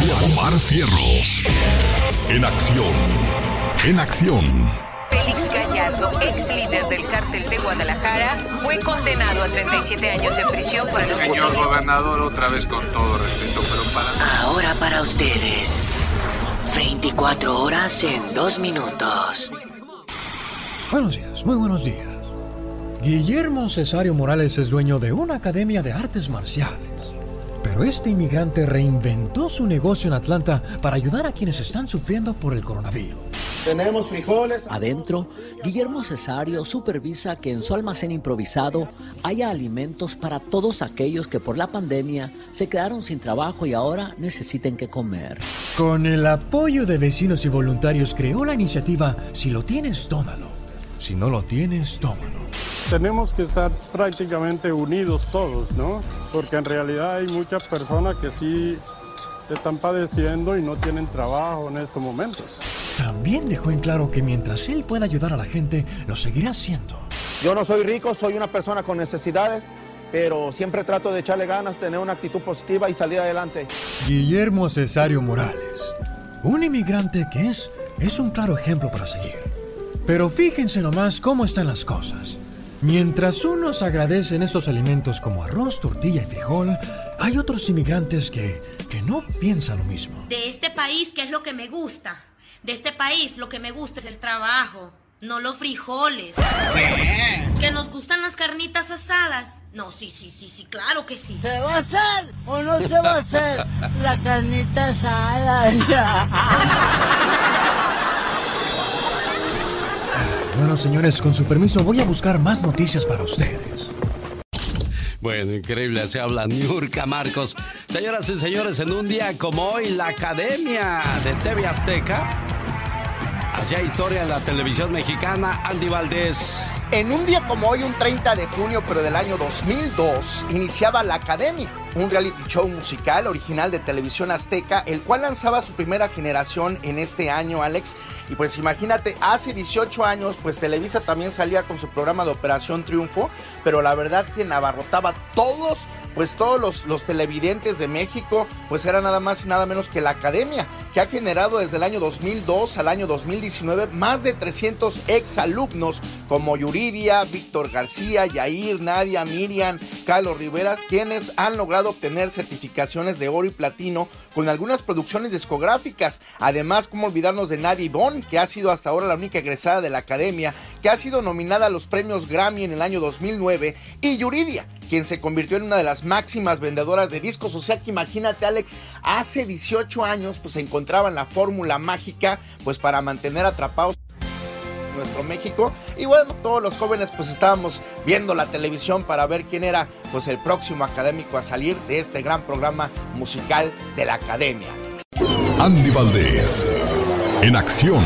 Omar Cierros. En acción. En acción. Félix Gallardo, ex líder del cártel de Guadalajara, fue condenado a 37 años de prisión por el Señor gobernador, otra vez con todo respeto, pero para... Ahora para ustedes. 24 horas en 2 minutos. Buenos días, muy buenos días. Guillermo Cesario Morales es dueño de una academia de artes marciales. Pero este inmigrante reinventó su negocio en Atlanta para ayudar a quienes están sufriendo por el coronavirus. Tenemos frijoles. Adentro, Guillermo Cesario supervisa que en su almacén improvisado haya alimentos para todos aquellos que por la pandemia se quedaron sin trabajo y ahora necesiten que comer. Con el apoyo de vecinos y voluntarios creó la iniciativa Si lo tienes, tómalo. Si no lo tienes, tómalo. Tenemos que estar prácticamente unidos todos, ¿no? Porque en realidad hay muchas personas que sí están padeciendo y no tienen trabajo en estos momentos. También dejó en claro que mientras él pueda ayudar a la gente, lo seguirá haciendo. Yo no soy rico, soy una persona con necesidades, pero siempre trato de echarle ganas, tener una actitud positiva y salir adelante. Guillermo Cesario Morales, un inmigrante que es, es un claro ejemplo para seguir. Pero fíjense nomás cómo están las cosas. Mientras unos agradecen estos alimentos como arroz, tortilla y frijol, hay otros inmigrantes que, que no piensan lo mismo. De este país, ¿qué es lo que me gusta? De este país lo que me gusta es el trabajo, no los frijoles. ¿Qué? Que nos gustan las carnitas asadas. No, sí, sí, sí, sí, claro que sí. ¿Se va a hacer o no se va a hacer la carnita asada? Bueno, señores, con su permiso voy a buscar más noticias para ustedes. Bueno, increíble, se habla Niurka Marcos. Señoras y señores, en un día como hoy, la Academia de TV Azteca hacía historia en la televisión mexicana, Andy Valdés. En un día como hoy, un 30 de junio, pero del año 2002, iniciaba La Academia, un reality show musical original de televisión azteca, el cual lanzaba su primera generación en este año, Alex. Y pues imagínate, hace 18 años, pues Televisa también salía con su programa de Operación Triunfo, pero la verdad quien abarrotaba todos pues todos los, televidentes de México, pues era nada más y nada menos que la academia, que ha generado desde el año 2002 al año 2019 más de 300 exalumnos como Yuridia, Víctor García, Yair, Nadia, Miriam, Carlos Rivera, quienes han logrado obtener certificaciones de oro y platino con algunas producciones discográficas. Además, como olvidarnos de Nadia Ivonne, que ha sido hasta ahora la única egresada de la academia, que ha sido nominada a los premios Grammy en el año 2009, y Yuridia, quien se convirtió en una de las máximas vendedoras de discos. O sea que imagínate, Alex, hace 18 años pues se encontraban la fórmula mágica pues para mantener atrapados nuestro México. Y bueno todos los jóvenes pues estábamos viendo la televisión para ver quién era pues el próximo académico a salir de este gran programa musical de la academia. Andy Valdés en acción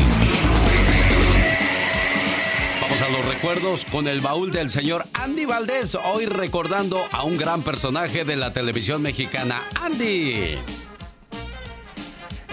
recuerdos con el baúl del señor Andy Valdés, hoy recordando a un gran personaje de la televisión mexicana, Andy.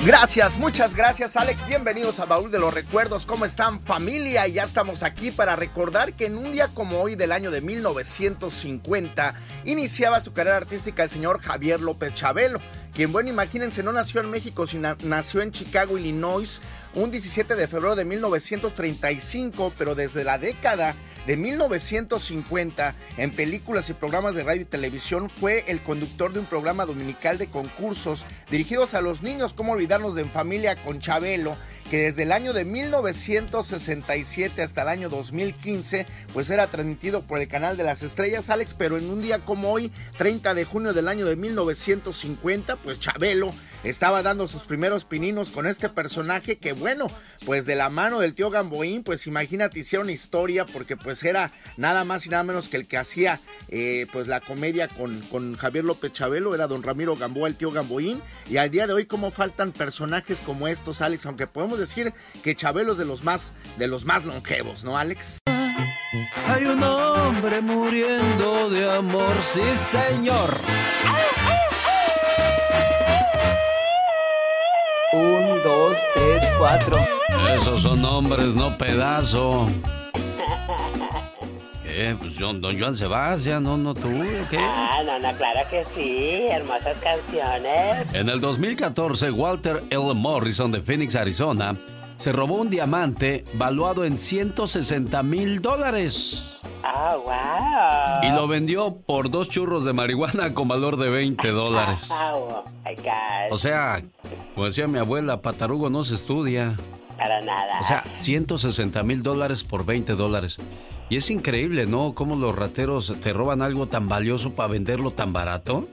Gracias, muchas gracias Alex, bienvenidos a Baúl de los Recuerdos, ¿cómo están familia? Ya estamos aquí para recordar que en un día como hoy del año de 1950 iniciaba su carrera artística el señor Javier López Chabelo, quien bueno, imagínense, no nació en México, sino nació en Chicago, Illinois, un 17 de febrero de 1935, pero desde la década de 1950 en películas y programas de radio y televisión fue el conductor de un programa dominical de concursos dirigidos a los niños, como olvidarnos de En Familia con Chabelo, que desde el año de 1967 hasta el año 2015 pues era transmitido por el canal de las estrellas Alex, pero en un día como hoy, 30 de junio del año de 1950, pues Chabelo estaba dando sus primeros pininos con este personaje que bueno, pues de la mano del tío Gamboín, pues imagínate hicieron historia porque pues era nada más y nada menos que el que hacía eh, pues la comedia con, con Javier López Chabelo, era don Ramiro Gamboa, el tío Gamboín, y al día de hoy cómo faltan personajes como estos, Alex, aunque podemos decir que Chabelo es de los más, de los más longevos, ¿no, Alex? Hay un hombre muriendo de amor, sí señor. Un, dos, tres, cuatro. Esos son hombres, no pedazo. qué? Pues don Joan Sebastián, no, no tú, ¿o qué? Ah, no, no, claro que sí, hermosas canciones. En el 2014, Walter L. Morrison de Phoenix, Arizona, se robó un diamante valuado en 160 mil dólares. Ah, wow. Y lo vendió por dos churros de marihuana con valor de 20 dólares. Oh, my God. O sea, como decía mi abuela, patarugo no se estudia. Para nada. O sea, 160 mil dólares por 20 dólares. Y es increíble, ¿no? Cómo los rateros te roban algo tan valioso para venderlo tan barato.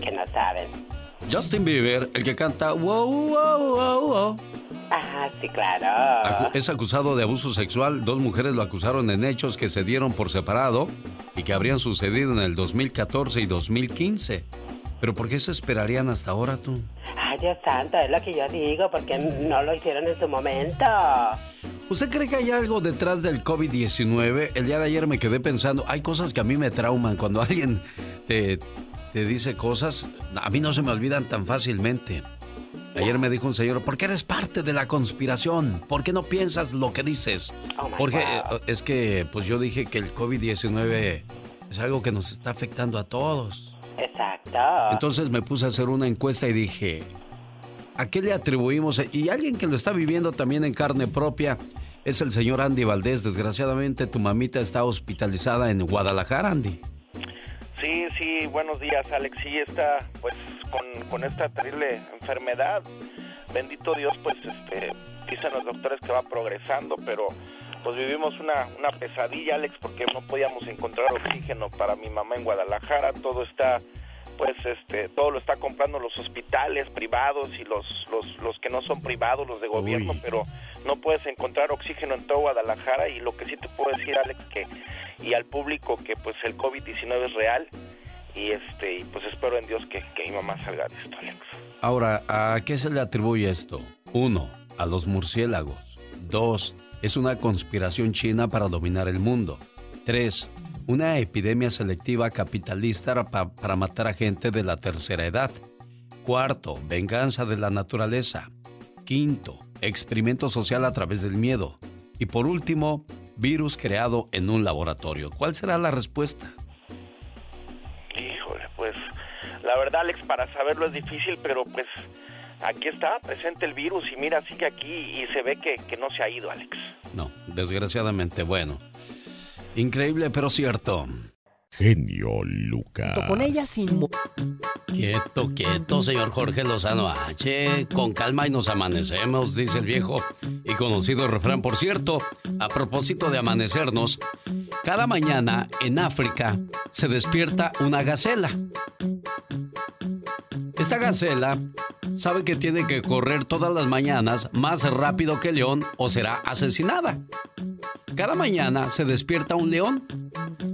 Que no saben. Justin Bieber, el que canta wow, wow, wow, wow. Ah, sí, claro. Acu- Es acusado de abuso sexual. Dos mujeres lo acusaron en hechos que se dieron por separado y que habrían sucedido en el 2014 y 2015. Pero ¿por qué se esperarían hasta ahora tú? Ay, Dios santo, es lo que yo digo, porque no lo hicieron en su momento. ¿Usted cree que hay algo detrás del COVID-19? El día de ayer me quedé pensando, hay cosas que a mí me trauman. Cuando alguien te, te dice cosas, a mí no se me olvidan tan fácilmente. Ayer me dijo un señor, ¿por qué eres parte de la conspiración? ¿Por qué no piensas lo que dices? Oh, Porque eh, es que pues yo dije que el COVID-19 es algo que nos está afectando a todos. Exacto. Entonces me puse a hacer una encuesta y dije, ¿a qué le atribuimos? Y alguien que lo está viviendo también en carne propia es el señor Andy Valdés. Desgraciadamente tu mamita está hospitalizada en Guadalajara, Andy. Sí, sí, buenos días, Alex. Sí, está pues con, con esta terrible enfermedad. Bendito Dios, pues este, dicen los doctores que va progresando, pero pues vivimos una, una pesadilla, Alex, porque no podíamos encontrar oxígeno para mi mamá en Guadalajara. Todo está, pues este, todo lo está comprando los hospitales privados y los, los, los que no son privados, los de gobierno, Uy. pero no puedes encontrar oxígeno en todo Guadalajara y lo que sí te puedo decir, Alex, que y al público que pues el COVID-19 es real y este y pues espero en Dios que, que mi mamá salga de esto, Alex. Ahora, ¿a qué se le atribuye esto? Uno, a los murciélagos. Dos, es una conspiración china para dominar el mundo. Tres, una epidemia selectiva capitalista pa- para matar a gente de la tercera edad. Cuarto, venganza de la naturaleza. Quinto, experimento social a través del miedo. Y por último, virus creado en un laboratorio. ¿Cuál será la respuesta? Híjole, pues la verdad, Alex, para saberlo es difícil, pero pues aquí está presente el virus y mira, sigue aquí y se ve que, que no se ha ido, Alex. No, desgraciadamente, bueno. Increíble, pero cierto. Genio Lucas. Con ella sin... mo- Quieto, quieto, señor Jorge Lozano H. Con calma y nos amanecemos, dice el viejo y conocido refrán. Por cierto, a propósito de amanecernos, cada mañana en África se despierta una gacela. Esta gacela sabe que tiene que correr todas las mañanas más rápido que el león o será asesinada. Cada mañana se despierta un león.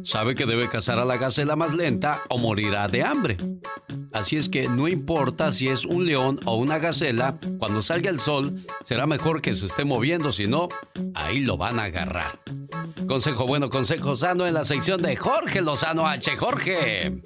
Sabe que debe cazar a la gacela más lenta o morirá de hambre. Así es que no importa si es un león o una gacela, cuando salga el sol será mejor que se esté moviendo, si no, ahí lo van a agarrar. Consejo bueno, consejo sano en la sección de Jorge Lozano H. Jorge.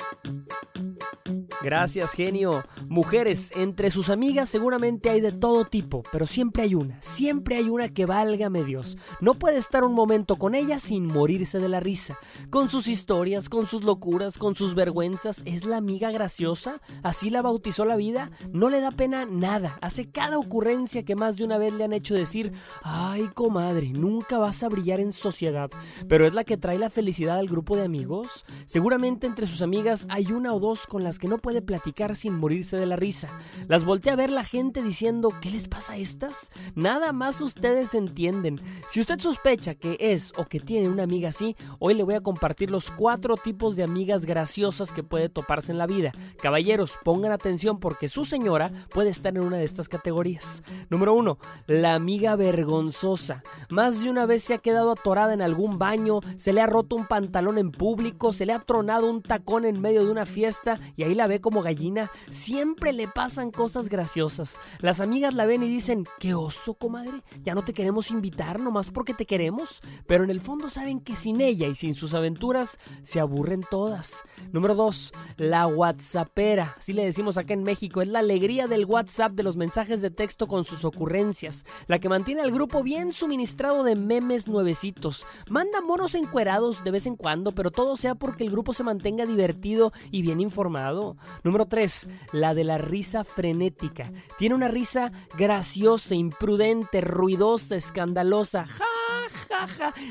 Gracias, genio. Mujeres, entre sus amigas seguramente hay de todo tipo, pero siempre hay una, siempre hay una que válgame Dios. No puede estar un momento con ella sin morirse de la risa. Con sus historias, con sus locuras, con sus vergüenzas, es la amiga graciosa, así la bautizó la vida, no le da pena nada, hace cada ocurrencia que más de una vez le han hecho decir, ay comadre, nunca vas a brillar en sociedad, pero es la que trae la felicidad al grupo de amigos. Seguramente entre sus amigas hay una o dos con las que no puede platicar sin morirse de la risa. Las voltea a ver la gente diciendo, ¿qué les pasa a estas? Nada más ustedes entienden. Si usted sospecha que es o que tiene una amiga así, hoy le voy a compartir los cuatro tipos de amigas graciosas que puede toparse en la vida. Caballeros, pongan atención porque su señora puede estar en una de estas categorías. Número uno, la amiga vergonzosa. Más de una vez se ha quedado atorada en algún baño, se le ha roto un pantalón en público, se le ha tronado un tacón en medio de una fiesta y ahí la ve como gallina. Siempre le pasan cosas cosas graciosas. Las amigas la ven y dicen, qué oso, comadre, ya no te queremos invitar nomás porque te queremos. Pero en el fondo saben que sin ella y sin sus aventuras se aburren todas. Número 2. La WhatsAppera. Así le decimos acá en México. Es la alegría del WhatsApp de los mensajes de texto con sus ocurrencias. La que mantiene al grupo bien suministrado de memes nuevecitos. Manda monos encuerados de vez en cuando, pero todo sea porque el grupo se mantenga divertido y bien informado. Número 3. La de la risa frenética. Tiene una risa graciosa, imprudente, ruidosa, escandalosa. ¡Ja!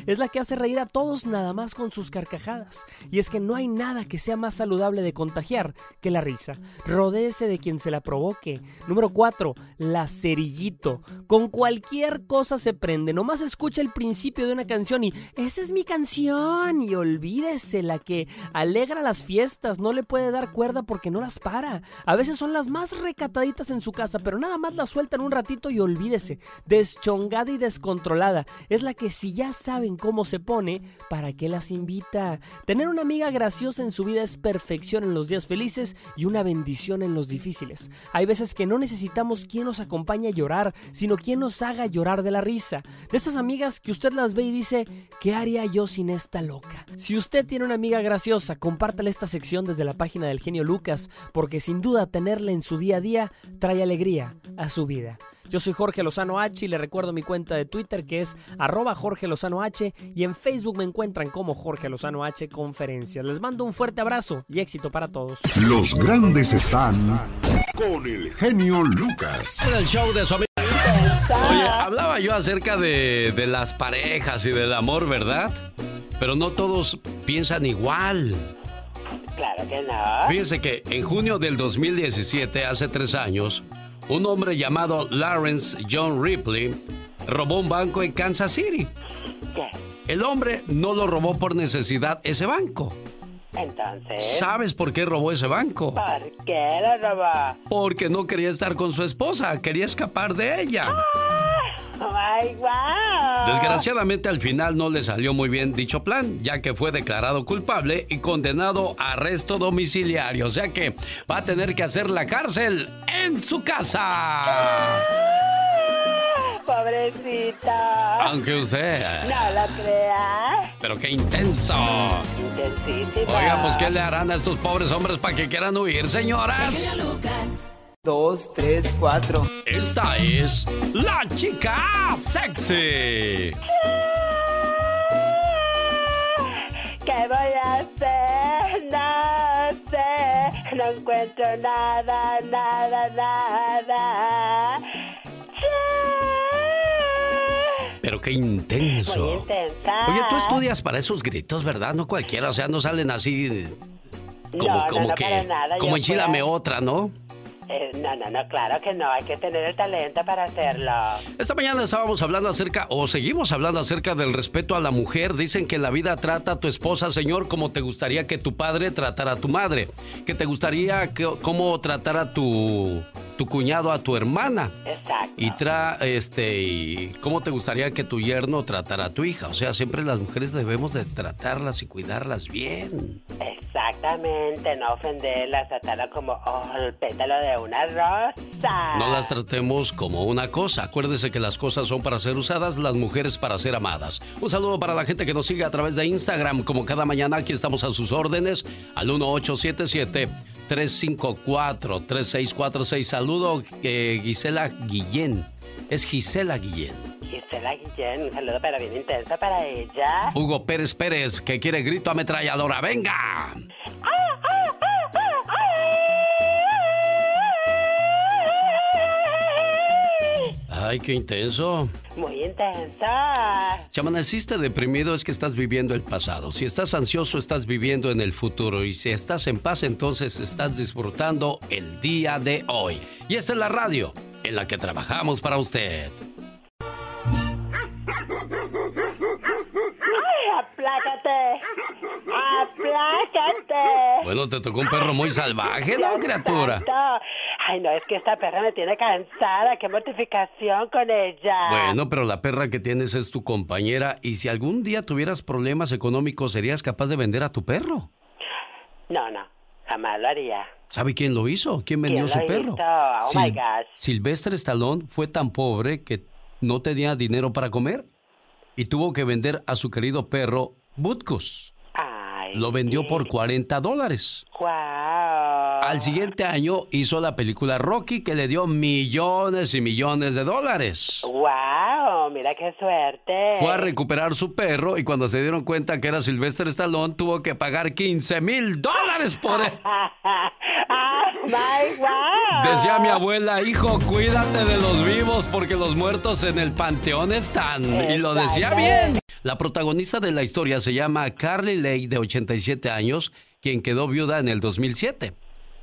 Es la que hace reír a todos nada más con sus carcajadas. Y es que no hay nada que sea más saludable de contagiar que la risa. Rodéese de quien se la provoque. Número 4. La cerillito. Con cualquier cosa se prende. Nomás escucha el principio de una canción y esa es mi canción. Y olvídese la que alegra las fiestas. No le puede dar cuerda porque no las para. A veces son las más recataditas en su casa, pero nada más las sueltan un ratito y olvídese. Deschongada y descontrolada. Es la que si ya saben cómo se pone, ¿para qué las invita? Tener una amiga graciosa en su vida es perfección en los días felices y una bendición en los difíciles. Hay veces que no necesitamos quien nos acompañe a llorar, sino quien nos haga llorar de la risa. De esas amigas que usted las ve y dice, ¿qué haría yo sin esta loca? Si usted tiene una amiga graciosa, compártale esta sección desde la página del genio Lucas, porque sin duda tenerla en su día a día trae alegría a su vida. Yo soy Jorge Lozano H y le recuerdo mi cuenta de Twitter que es arroba Jorge Lozano H y en Facebook me encuentran como Jorge Lozano H Conferencias. Les mando un fuerte abrazo y éxito para todos. Los grandes están con el genio Lucas. En el show de su amigo. Oye, hablaba yo acerca de, de las parejas y del amor, ¿verdad? Pero no todos piensan igual. Claro que no. Fíjense que en junio del 2017, hace tres años, un hombre llamado Lawrence John Ripley robó un banco en Kansas City. ¿Qué? El hombre no lo robó por necesidad ese banco. Entonces. ¿Sabes por qué robó ese banco? ¿Por qué lo robó? Porque no quería estar con su esposa, quería escapar de ella. Oh my wow. Desgraciadamente al final no le salió muy bien dicho plan, ya que fue declarado culpable y condenado a arresto domiciliario, o sea que va a tener que hacer la cárcel en su casa. Pobrecita. Aunque usted... No lo crea. Pero qué intenso. Pues ¿qué le harán a estos pobres hombres para que quieran huir, señoras? Dos, tres, cuatro. Esta es la chica sexy. ¿Qué voy a hacer? No sé. No encuentro nada, nada, nada. Pero qué intenso. Oye, tú estudias para esos gritos, ¿verdad? No cualquiera, o sea, no salen así como, No, no, como no, que, para nada, como enchilame otra, ¿no? Eh, no, no, no, claro que no. Hay que tener el talento para hacerlo. Esta mañana estábamos hablando acerca, o seguimos hablando acerca del respeto a la mujer. Dicen que la vida trata a tu esposa, señor, como te gustaría que tu padre tratara a tu madre. Que te gustaría que, cómo tratara tu, tu cuñado a tu hermana. Exacto. Y tra, este, y cómo te gustaría que tu yerno tratara a tu hija. O sea, siempre las mujeres debemos de tratarlas y cuidarlas bien. Exactamente, no ofenderlas, tratarlas como oh, el pétalo de una rosa. No las tratemos como una cosa. Acuérdese que las cosas son para ser usadas, las mujeres para ser amadas. Un saludo para la gente que nos sigue a través de Instagram. Como cada mañana, aquí estamos a sus órdenes al 1877-354-3646. Saludo, eh, Gisela Guillén. Es Gisela Guillén. Gisela Guillén, un saludo pero bien intenso para ella. Hugo Pérez Pérez, que quiere grito ametralladora. ¡Venga! Ay, qué intenso. Muy intensa. Si amaneciste deprimido es que estás viviendo el pasado. Si estás ansioso estás viviendo en el futuro. Y si estás en paz entonces estás disfrutando el día de hoy. Y esta es la radio en la que trabajamos para usted. ¡Ay, aplácate! ¡Aplácate! Bueno, te tocó un perro muy salvaje, ¿no, criatura? Ay, no, es que esta perra me tiene cansada. ¡Qué mortificación con ella! Bueno, pero la perra que tienes es tu compañera y si algún día tuvieras problemas económicos, ¿serías capaz de vender a tu perro? No, no, jamás lo haría. ¿Sabe quién lo hizo? ¿Quién vendió ¿Quién su perro? hizo? Oh, my gosh. Silvestre Stallone fue tan pobre que no tenía dinero para comer y tuvo que vender a su querido perro Butkus. Lo vendió por 40 dólares. Al siguiente año hizo la película Rocky que le dio millones y millones de dólares. ¡Wow! Mira qué suerte. Fue a recuperar su perro y cuando se dieron cuenta que era Silvestre Stallone tuvo que pagar 15 mil dólares por él. ¡Oh, my wow! Decía mi abuela, hijo, cuídate de los vivos porque los muertos en el panteón están. Y lo decía bien. La protagonista de la historia se llama Carly Lake, de 87 años, quien quedó viuda en el 2007.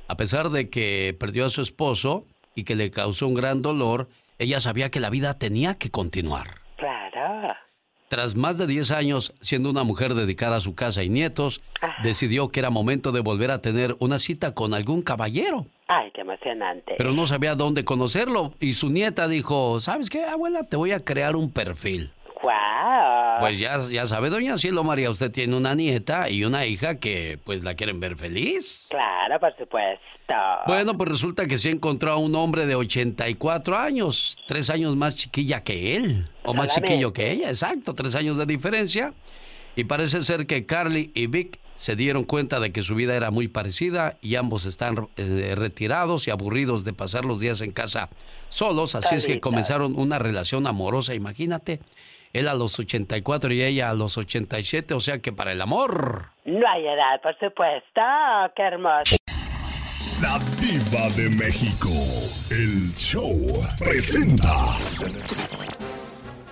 A pesar de que perdió a su esposo y que le causó un gran dolor, ella sabía que la vida tenía que continuar. Claro. Tras más de 10 años siendo una mujer dedicada a su casa y nietos, decidió que era momento de volver a tener una cita con algún caballero. Ay, qué emocionante. Pero no sabía dónde conocerlo y su nieta dijo, ¿sabes qué, abuela? Te voy a crear un perfil. ¡Wow! Pues ya, ya sabe, doña Cielo María, usted tiene una nieta y una hija que pues la quieren ver feliz. Claro, por supuesto. Bueno, pues resulta que sí encontró a un hombre de 84 años, tres años más chiquilla que él, o más chiquillo que ella, exacto, tres años de diferencia. Y parece ser que Carly y Vic se dieron cuenta de que su vida era muy parecida y ambos están eh, retirados y aburridos de pasar los días en casa solos, así es que comenzaron una relación amorosa, imagínate. Él a los 84 y ella a los 87, o sea que para el amor. No hay edad, por supuesto. ¡Qué hermoso! La diva de México. El show presenta.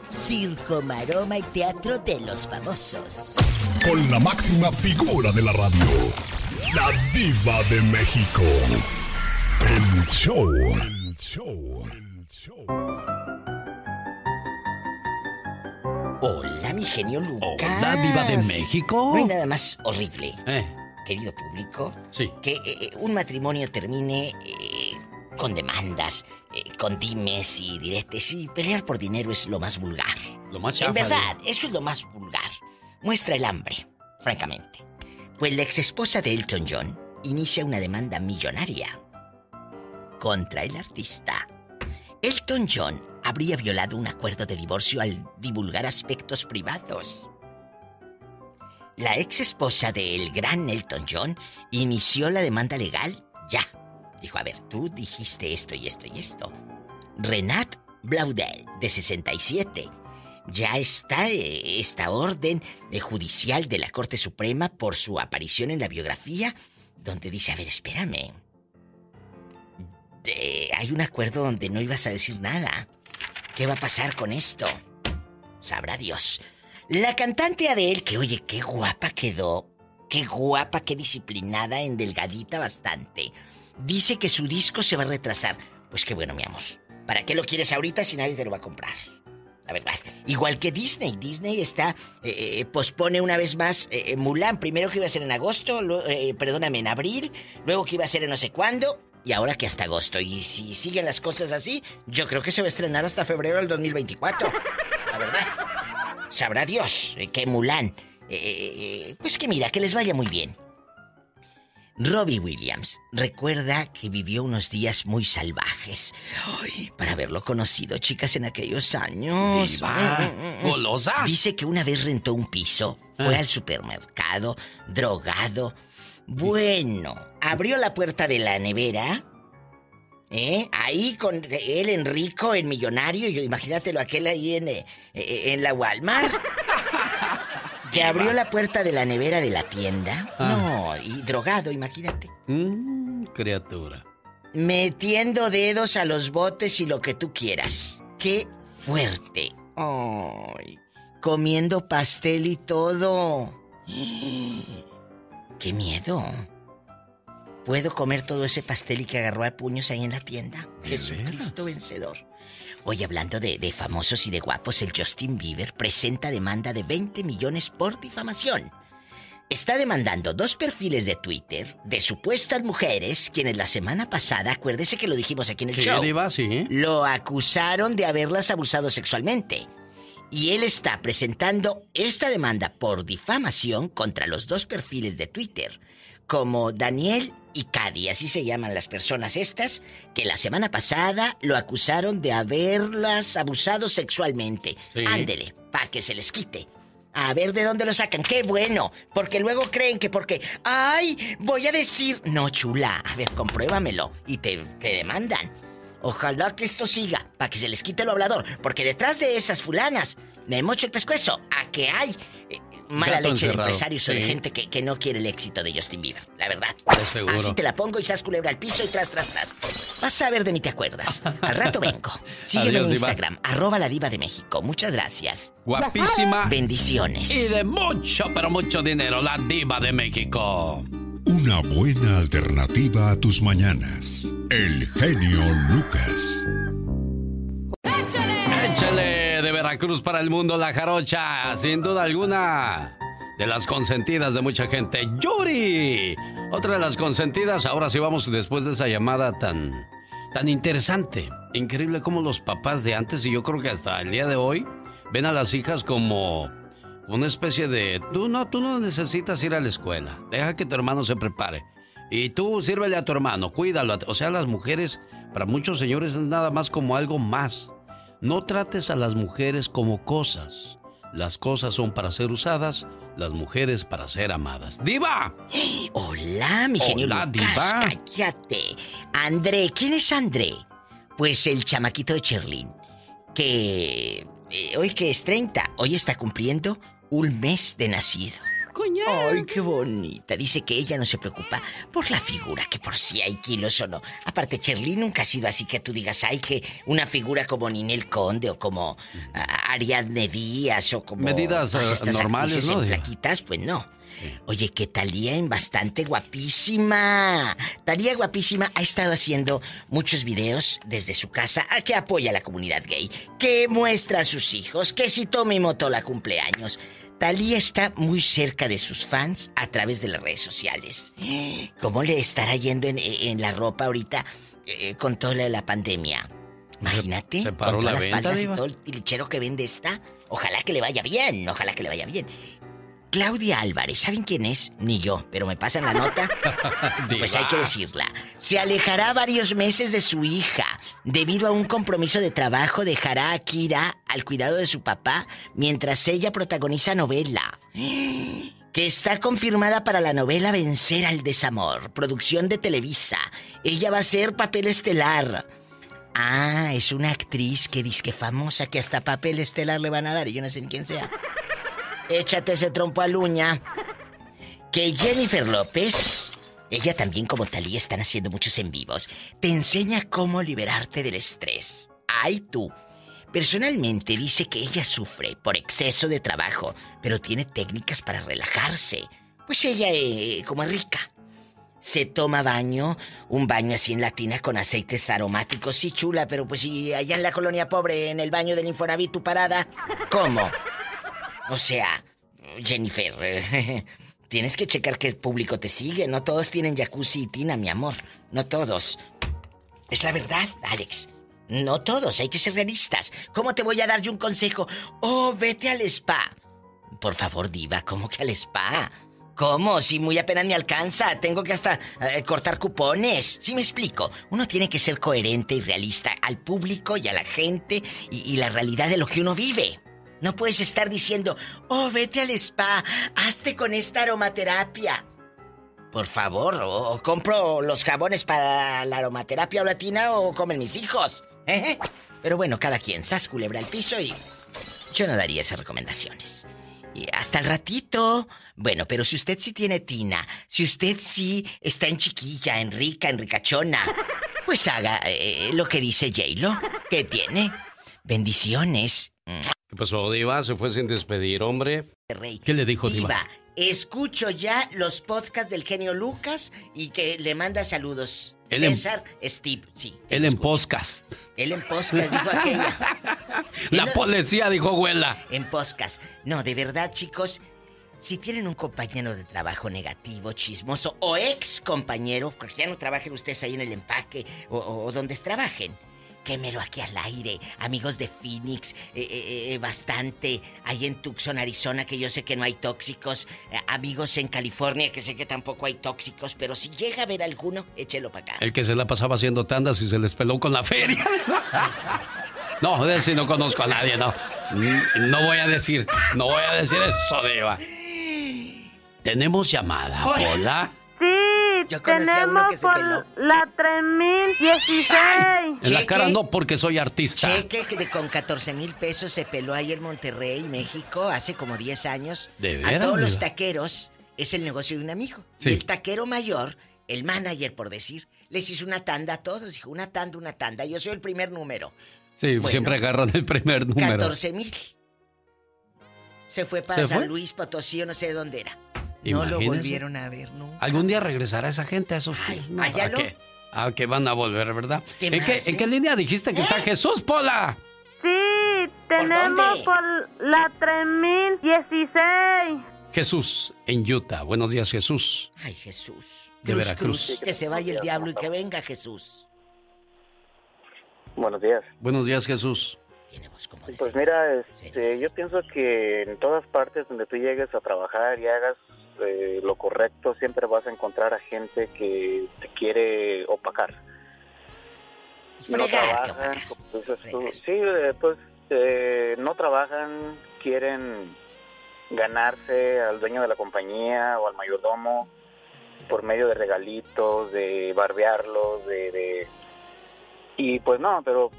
Circo, maroma y teatro de los famosos. Con la máxima figura de la radio. La diva de México. El show. El show. Hola, mi genio Lucas. Hola, diva de México. No hay nada más horrible, Eh, querido público, sí. que eh, eh, un matrimonio termine eh, con demandas, con dimes y diretes y pelear por dinero es lo más vulgar. Lo más En chafa, verdad, eso es lo más vulgar. Muestra el hambre, francamente. Pues la exesposa de Elton John inicia una demanda millonaria contra el artista. Elton John habría violado un acuerdo de divorcio al divulgar aspectos privados. La ex esposa del gran Elton John inició la demanda legal ya. Dijo, a ver, tú dijiste esto y esto y esto. Renat Blaudel, de 67. Ya está eh, esta orden eh, judicial de la Corte Suprema por su aparición en la biografía, donde dice, a ver, espérame. Hay un acuerdo donde no ibas a decir nada. ¿Qué va a pasar con esto? Sabrá Dios. La cantante Adele, que oye, qué guapa quedó. Qué guapa, qué disciplinada, endelgadita bastante. Dice que su disco se va a retrasar. Pues qué bueno, mi amor. ¿Para qué lo quieres ahorita si nadie te lo va a comprar? La verdad. Igual que Disney. Disney está. eh, eh, pospone una vez más eh, Mulan. Primero que iba a ser en agosto, eh, perdóname, en abril. Luego que iba a ser en no sé cuándo. Y ahora que hasta agosto. Y si siguen las cosas así, yo creo que se va a estrenar hasta febrero del 2024. La verdad. Sabrá Dios eh, que Mulan. eh, eh, pues que mira, que les vaya muy bien. Robbie Williams recuerda que vivió unos días muy salvajes. Ay, para haberlo conocido, chicas, en aquellos años. Diva, Mm, mm, mm. golosa. Dice que una vez rentó un piso, fue Ah. al supermercado, drogado. Bueno, abrió la puerta de la nevera. ¿Eh? Ahí con él en rico, en millonario, yo imagínatelo aquel ahí en, eh, en la Walmart. Que abrió la puerta de la nevera de la tienda. Ah. No, y drogado, imagínate. Mm, criatura. Metiendo dedos a los botes y lo que tú quieras. ¡Qué fuerte! ¡Ay! Comiendo pastel y todo. ¡Qué miedo! ¿Puedo comer todo ese pastel y que agarró a puños ahí en la tienda? Jesucristo vencedor. Hoy hablando de, de famosos y de guapos, el Justin Bieber presenta demanda de 20 millones por difamación. Está demandando dos perfiles de Twitter de supuestas mujeres, quienes la semana pasada, acuérdese que lo dijimos aquí en el Sí, show, Diva, sí. lo acusaron de haberlas abusado sexualmente. Y él está presentando esta demanda por difamación contra los dos perfiles de Twitter, como Daniel y Cady, así se llaman las personas estas, que la semana pasada lo acusaron de haberlas abusado sexualmente. Sí. Ándele, para que se les quite. A ver de dónde lo sacan. Qué bueno. Porque luego creen que porque. ¡Ay! Voy a decir. No, chula. A ver, compruébamelo. Y te, te demandan. Ojalá que esto siga. Para que se les quite lo hablador. Porque detrás de esas fulanas. Me mocho el pescuezo. A que hay. Mala Gato leche de empresarios o de Sí. gente que, que no quiere el éxito de Justin Bieber. La verdad. Así te la pongo y sas culebra al piso y tras, tras, tras. Vas a ver de mí te acuerdas. Al rato vengo. Sígueme Adiós, en diva. Instagram. Arroba la diva de México. Muchas gracias. Guapísima. Bendiciones. Y de mucho, pero mucho dinero, la diva de México. Una buena alternativa a tus mañanas. El genio Lucas. Veracruz para el mundo la jarocha, sin duda alguna. De las consentidas de mucha gente, Yuri. Otra de las consentidas, ahora sí vamos después de esa llamada tan, tan interesante. Increíble como los papás de antes, y yo creo que hasta el día de hoy, ven a las hijas como una especie de, tú no, tú no necesitas ir a la escuela, deja que tu hermano se prepare. Y tú sírvele a tu hermano, cuídalo. O sea, las mujeres, para muchos señores es nada más como algo más. No trates a las mujeres como cosas. Las cosas son para ser usadas, las mujeres para ser amadas. ¡Diva! Hola, mi genio Hola, Lucas. diva. Cállate. André, ¿quién es André? Pues el chamaquito de Cherlin. Que eh, hoy que es 30, hoy está cumpliendo un mes de nacido. Ay, qué bonita. Dice que ella no se preocupa por la figura, que por si hay kilos o no. Aparte, Cherlin nunca ha sido así que tú digas, ay, que una figura como Ninel Conde o como ah, Ariadne Díaz o como... Medidas, eh, estas normales, ¿no, en flaquitas, pues no. Oye, que Talía en bastante guapísima. Talía guapísima ha estado haciendo muchos videos desde su casa a que apoya a la comunidad gay, que muestra a sus hijos, que si Tommy Motola cumpleaños. Talía está muy cerca de sus fans a través de las redes sociales. ¿Cómo le estará yendo en, en la ropa ahorita eh, con toda la, la pandemia? Imagínate, se paró con la todas venta, las faldas y todo el tilichero que vende esta. Ojalá que le vaya bien, ojalá que le vaya bien. Claudia Álvarez, ¿saben quién es? Ni yo, pero me pasan la nota. pues hay que decirla. Se alejará varios meses de su hija. Debido a un compromiso de trabajo, dejará a Kira al cuidado de su papá mientras ella protagoniza novela. Que está confirmada para la novela Vencer al Desamor, producción de Televisa. Ella va a ser papel estelar. Ah, es una actriz que dice que famosa que hasta papel estelar le van a dar y yo no sé ni quién sea. Échate ese trompo a luña. Que Jennifer López, ella también como Talía están haciendo muchos en vivos, te enseña cómo liberarte del estrés. Ay tú. Personalmente dice que ella sufre por exceso de trabajo, pero tiene técnicas para relajarse. Pues ella, eh, como es rica, se toma baño, un baño así en latina con aceites aromáticos, sí chula, pero pues si allá en la colonia pobre, en el baño del Infonavit, tu parada, ¿cómo? O sea, Jennifer, tienes que checar qué público te sigue. No todos tienen jacuzzi y tina, mi amor. No todos. Es la verdad, Alex. No todos, hay que ser realistas. ¿Cómo te voy a dar yo un consejo? Oh, vete al spa. Por favor, diva, ¿cómo que al spa? ¿Cómo? Si muy apenas me alcanza, tengo que hasta eh, cortar cupones. ¿Sí me explico? Uno tiene que ser coherente y realista al público y a la gente y la realidad de lo que uno vive. No puedes estar diciendo, oh, vete al spa, hazte con esta aromaterapia. Por favor, o, compro los jabones para la aromaterapia o latina o comen mis hijos. ¿eh? Pero bueno, cada quien, sas culebra al piso y yo no daría esas recomendaciones. Y hasta el ratito. Bueno, pero si usted sí tiene tina, si usted sí está en chiquilla, en rica, en ricachona, pues haga eh, lo que dice J-Lo. ¿Qué tiene? Bendiciones. ¿Qué pasó, Diva? Se fue sin despedir, hombre. ¿Qué le dijo Diva? Diva, escucho ya los podcasts del genio Lucas y que le manda saludos. En- César Steve, sí. Él en podcast. Él en podcast, dijo aquella. La policía dijo, abuela. En podcast. No, de verdad, chicos, si tienen un compañero de trabajo negativo, chismoso o ex compañero, porque ya no trabajen ustedes ahí en el empaque o, o- o donde trabajen, quémelo aquí al aire. Amigos de Phoenix, eh, eh, eh, bastante. Ahí en Tucson, Arizona, que yo sé que no hay tóxicos. Eh, amigos en California, que sé que tampoco hay tóxicos. Pero si llega a haber alguno, échelo para acá. El que se la pasaba haciendo tandas y se les peló con la feria. No, de ese no conozco a nadie, no. Mm, No voy a decir, no voy a decir eso, Diva. Tenemos llamada, Hola. Sí, tenemos por la 3016. En la cara no, porque soy artista. Cheque que de con 14 mil pesos se peló ahí en Monterrey, México, hace como 10 años. ¿De A todos los taqueros es el negocio de un amigo. Sí. Y el taquero mayor, el manager, por decir, les hizo una tanda a todos. Dijo, una tanda, una tanda. Yo soy el primer número. Sí, Bueno. siempre agarran el primer número. 14 mil. Se fue para ¿Se San fue? Luis, Potosí, o no sé de dónde era. No lo volvieron a ver, ¿no? Algún día regresará esa gente a esos tíos. No, ¿a qué? ¿A qué van a volver, verdad? ¿Qué ¿En qué, más, ¿En eh? qué línea dijiste que está Jesús, Pola? Sí, tenemos por la 3016. Jesús, en Utah. Buenos días, Jesús. Ay, Jesús. De Cruz, Veracruz. cruz. Que se vaya el diablo y que venga Jesús. Buenos días. Buenos días, Jesús. Pues mira, este, yo pienso que en todas partes donde tú llegues a trabajar y hagas eh, lo correcto, siempre vas a encontrar a gente que te quiere opacar. No trabajan. Sí, eh, pues eh, no trabajan, quieren ganarse al dueño de la compañía o al mayordomo por medio de regalitos, de barbearlos, de, de... Y pues no, pero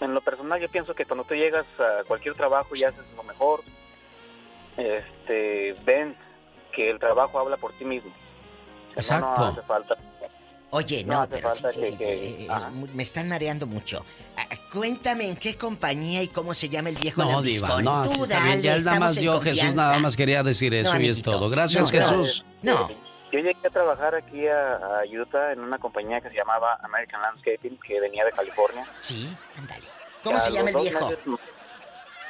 en lo personal yo pienso que cuando tú llegas a cualquier trabajo y haces lo mejor, este, ven que el trabajo habla por ti mismo. Que no, No, Exacto. hace falta. Oye, No no, pero sí, sí, que- sí, que- eh, eh, me están mareando mucho. Ah, cuéntame en qué compañía y cómo se llama el viejo No, lambiscón. Diva, no, Tú está bien. dale, Ya él nada más yo, Jesús, nada más quería decir eso No, y es todo. Gracias. Jesús. No. Yo llegué a trabajar aquí a, a Utah en una compañía que se llamaba American Landscaping, que venía de California. Sí, ándale. ¿Cómo se llama el viejo? meses,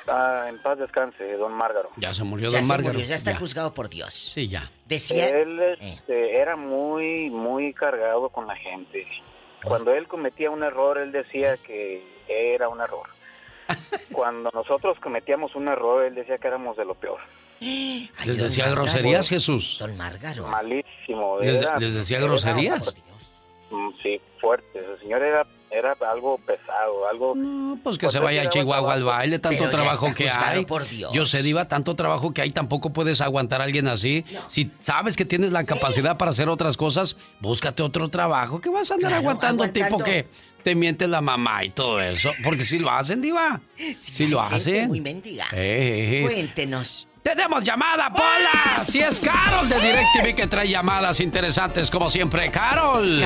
ah, en paz descanse, don Márgaro. Ya se murió Ya Don Márgaro. murió, ya está Ya. juzgado por Dios. Sí, ya. Decía... Él este, era muy, muy cargado con la gente. Cuando él cometía un error, él decía que era un error. Cuando nosotros cometíamos un error, él decía que éramos de lo peor. ¿Les decía groserías, Jesús? Don Márgaro. Malísimo. ¿Les, era- les decía groserías? Mm, Sí, fuerte. El señor era, era algo pesado, algo... Pues que se vaya a Chihuahua al baile, tanto trabajo que juzgado hay. por Dios. Yo sé, Diva, tanto trabajo que hay, tampoco puedes aguantar a alguien así. Si sabes que tienes la capacidad para hacer otras cosas, búscate otro trabajo. ¿Qué vas a andar Claro, aguantando, aguantando. tipo que te miente la mamá y todo eso? Porque si lo hacen, Diva. Si lo hay gente hacen. muy mendiga. Eh, eh, eh. Cuéntenos. ¡Tenemos llamada, Pola! Si es Carol de DirecTV que trae llamadas interesantes como siempre. ¡Carol!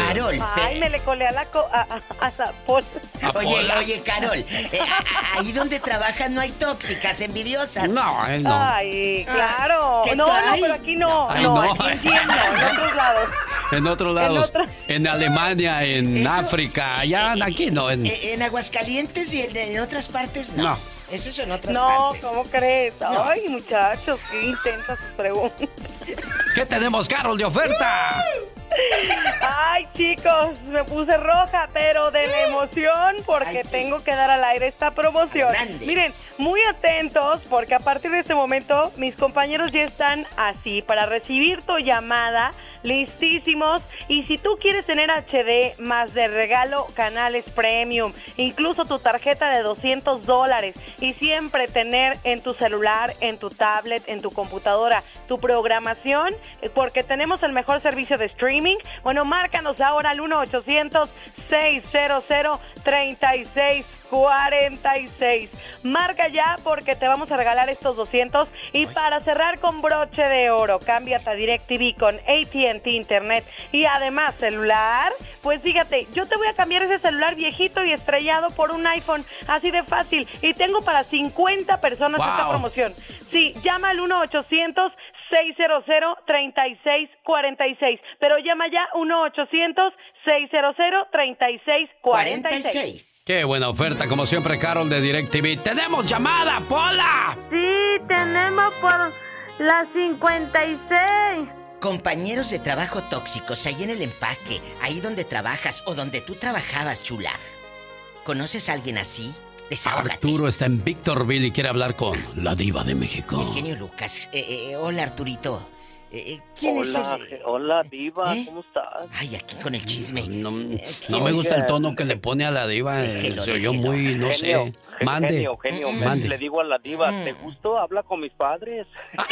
Ay, me le colé a la co a, a, a esa Paul. Oye, oye, Carol, eh, ahí donde trabajas no hay tóxicas, envidiosas. No, él no. Ay, claro. ¿Qué No, no, pero aquí no. Ay, no, no. aquí entiendo, en otros lados. En otros lados. otro- En Alemania, en Eso- África. Allá, aquí no. En... Eh, En Aguascalientes y en, en otras partes no. No. Eso es en otras No, partes. ¿cómo crees? Ay, muchachos, qué intensas sus preguntas. ¿Qué tenemos, Carol, de oferta? Ay, chicos, me puse roja, pero de la emoción porque tengo que dar al aire esta promoción. Miren, muy atentos porque a partir de este momento mis compañeros ya están así para recibir tu llamada. Listísimos. Y si tú quieres tener HD más de regalo canales premium, incluso tu tarjeta de 200 dólares y siempre tener en tu celular, en tu tablet, en tu computadora tu programación, eh, porque tenemos el mejor servicio de streaming, bueno, márcanos ahora al 1-800-600-3646. Marca ya porque te vamos a regalar estos 200 y para cerrar con broche de oro, cámbiate a DirecTV con AT&T Internet y además celular, pues fíjate, yo te voy a cambiar ese celular viejito y estrellado por un iPhone, así de fácil, y tengo para 50 personas esta promoción. Sí, llama al 1-800 600-3646. Pero llama ya 1-800-600-3646. Qué buena oferta, como siempre, Carol de DirecTV. ¡Tenemos llamada, Pola! Sí, tenemos por la 56. Compañeros de trabajo tóxicos ahí en el empaque, ahí donde trabajas o donde tú trabajabas, chula. ¿Conoces a alguien así? Desahógate. Arturo está en Victorville y quiere hablar con la diva de México. El genio Lucas. Eh, eh, hola, Arturito. Eh, eh, ¿Quién hola, es el...? Hola, Diva, ¿Eh? ¿cómo estás? Ay, aquí con el chisme. No, ¿quién no me gusta el tono que le pone a la diva. eh, Déjelo, Se oyó déjelo. muy, no Genio, sé. Mande. Genio, genio, me- Mande. le digo a la Diva, Mm. ¿te gustó? Habla con mis padres.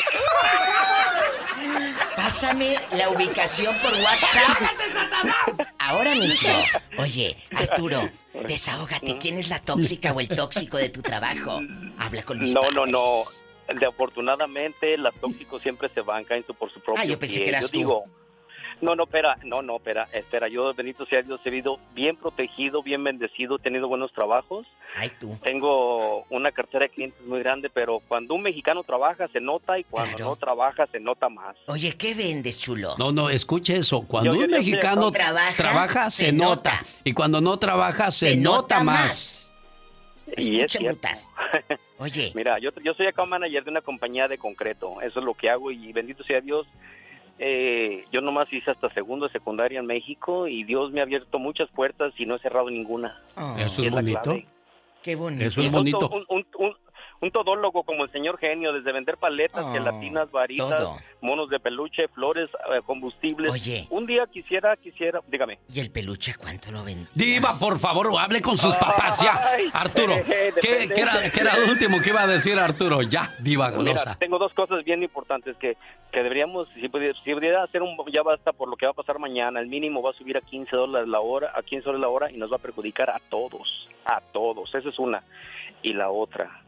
Pásame la ubicación por WhatsApp. Ahora mismo. Oye, Arturo, desahógate. ¿Quién es la tóxica o el tóxico de tu trabajo? Habla con mis No, padres. no, no. De afortunadamente, las tóxicos siempre se van cayendo por su propio Ah, yo pensé pie. que eras yo tú. digo, no, no, espera, no, no, espera, espera. Yo, bendito sea Dios, he sido bien protegido, bien bendecido, he tenido buenos trabajos. Ay, tú. Tengo una cartera de clientes muy grande, pero cuando un mexicano trabaja se nota y cuando no trabaja se nota más. Oye, ¿qué vendes, chulo? No, no, escuche eso. Cuando Yo- yo un mexicano Trabaja, trabaja, se, se nota. Y cuando no trabaja, se, Se nota, nota más. Y Escucha, brutas. Oye. Mira, yo, yo soy account manager de una compañía de concreto. Eso es lo que hago y bendito sea Dios. Eh, yo nomás hice hasta segundo de secundaria en México y Dios me ha abierto muchas puertas y no he cerrado ninguna. Eso Y es bonito. clave. Qué bonito. Eso es bonito. Un, un- un- un todólogo como el señor genio, desde vender paletas, Oh, gelatinas, varitas, todo. monos de peluche, flores, eh, combustibles. Oye. Un día quisiera, quisiera, dígame. ¿Y el peluche cuánto lo vendías? Diva, por favor, hable con sus papás ya. Ay, Arturo, eh, ¿qué, era, qué era lo último que iba a decir Arturo? Ya, Diva Mira, golosa. tengo dos cosas bien importantes que, que deberíamos, si pudiera, si pudiera hacer un, ya basta por lo que va a pasar mañana, el mínimo va a subir a 15 dólares la hora, a 15 dólares la hora y nos va a perjudicar a todos, a todos, esa es una. Y la otra,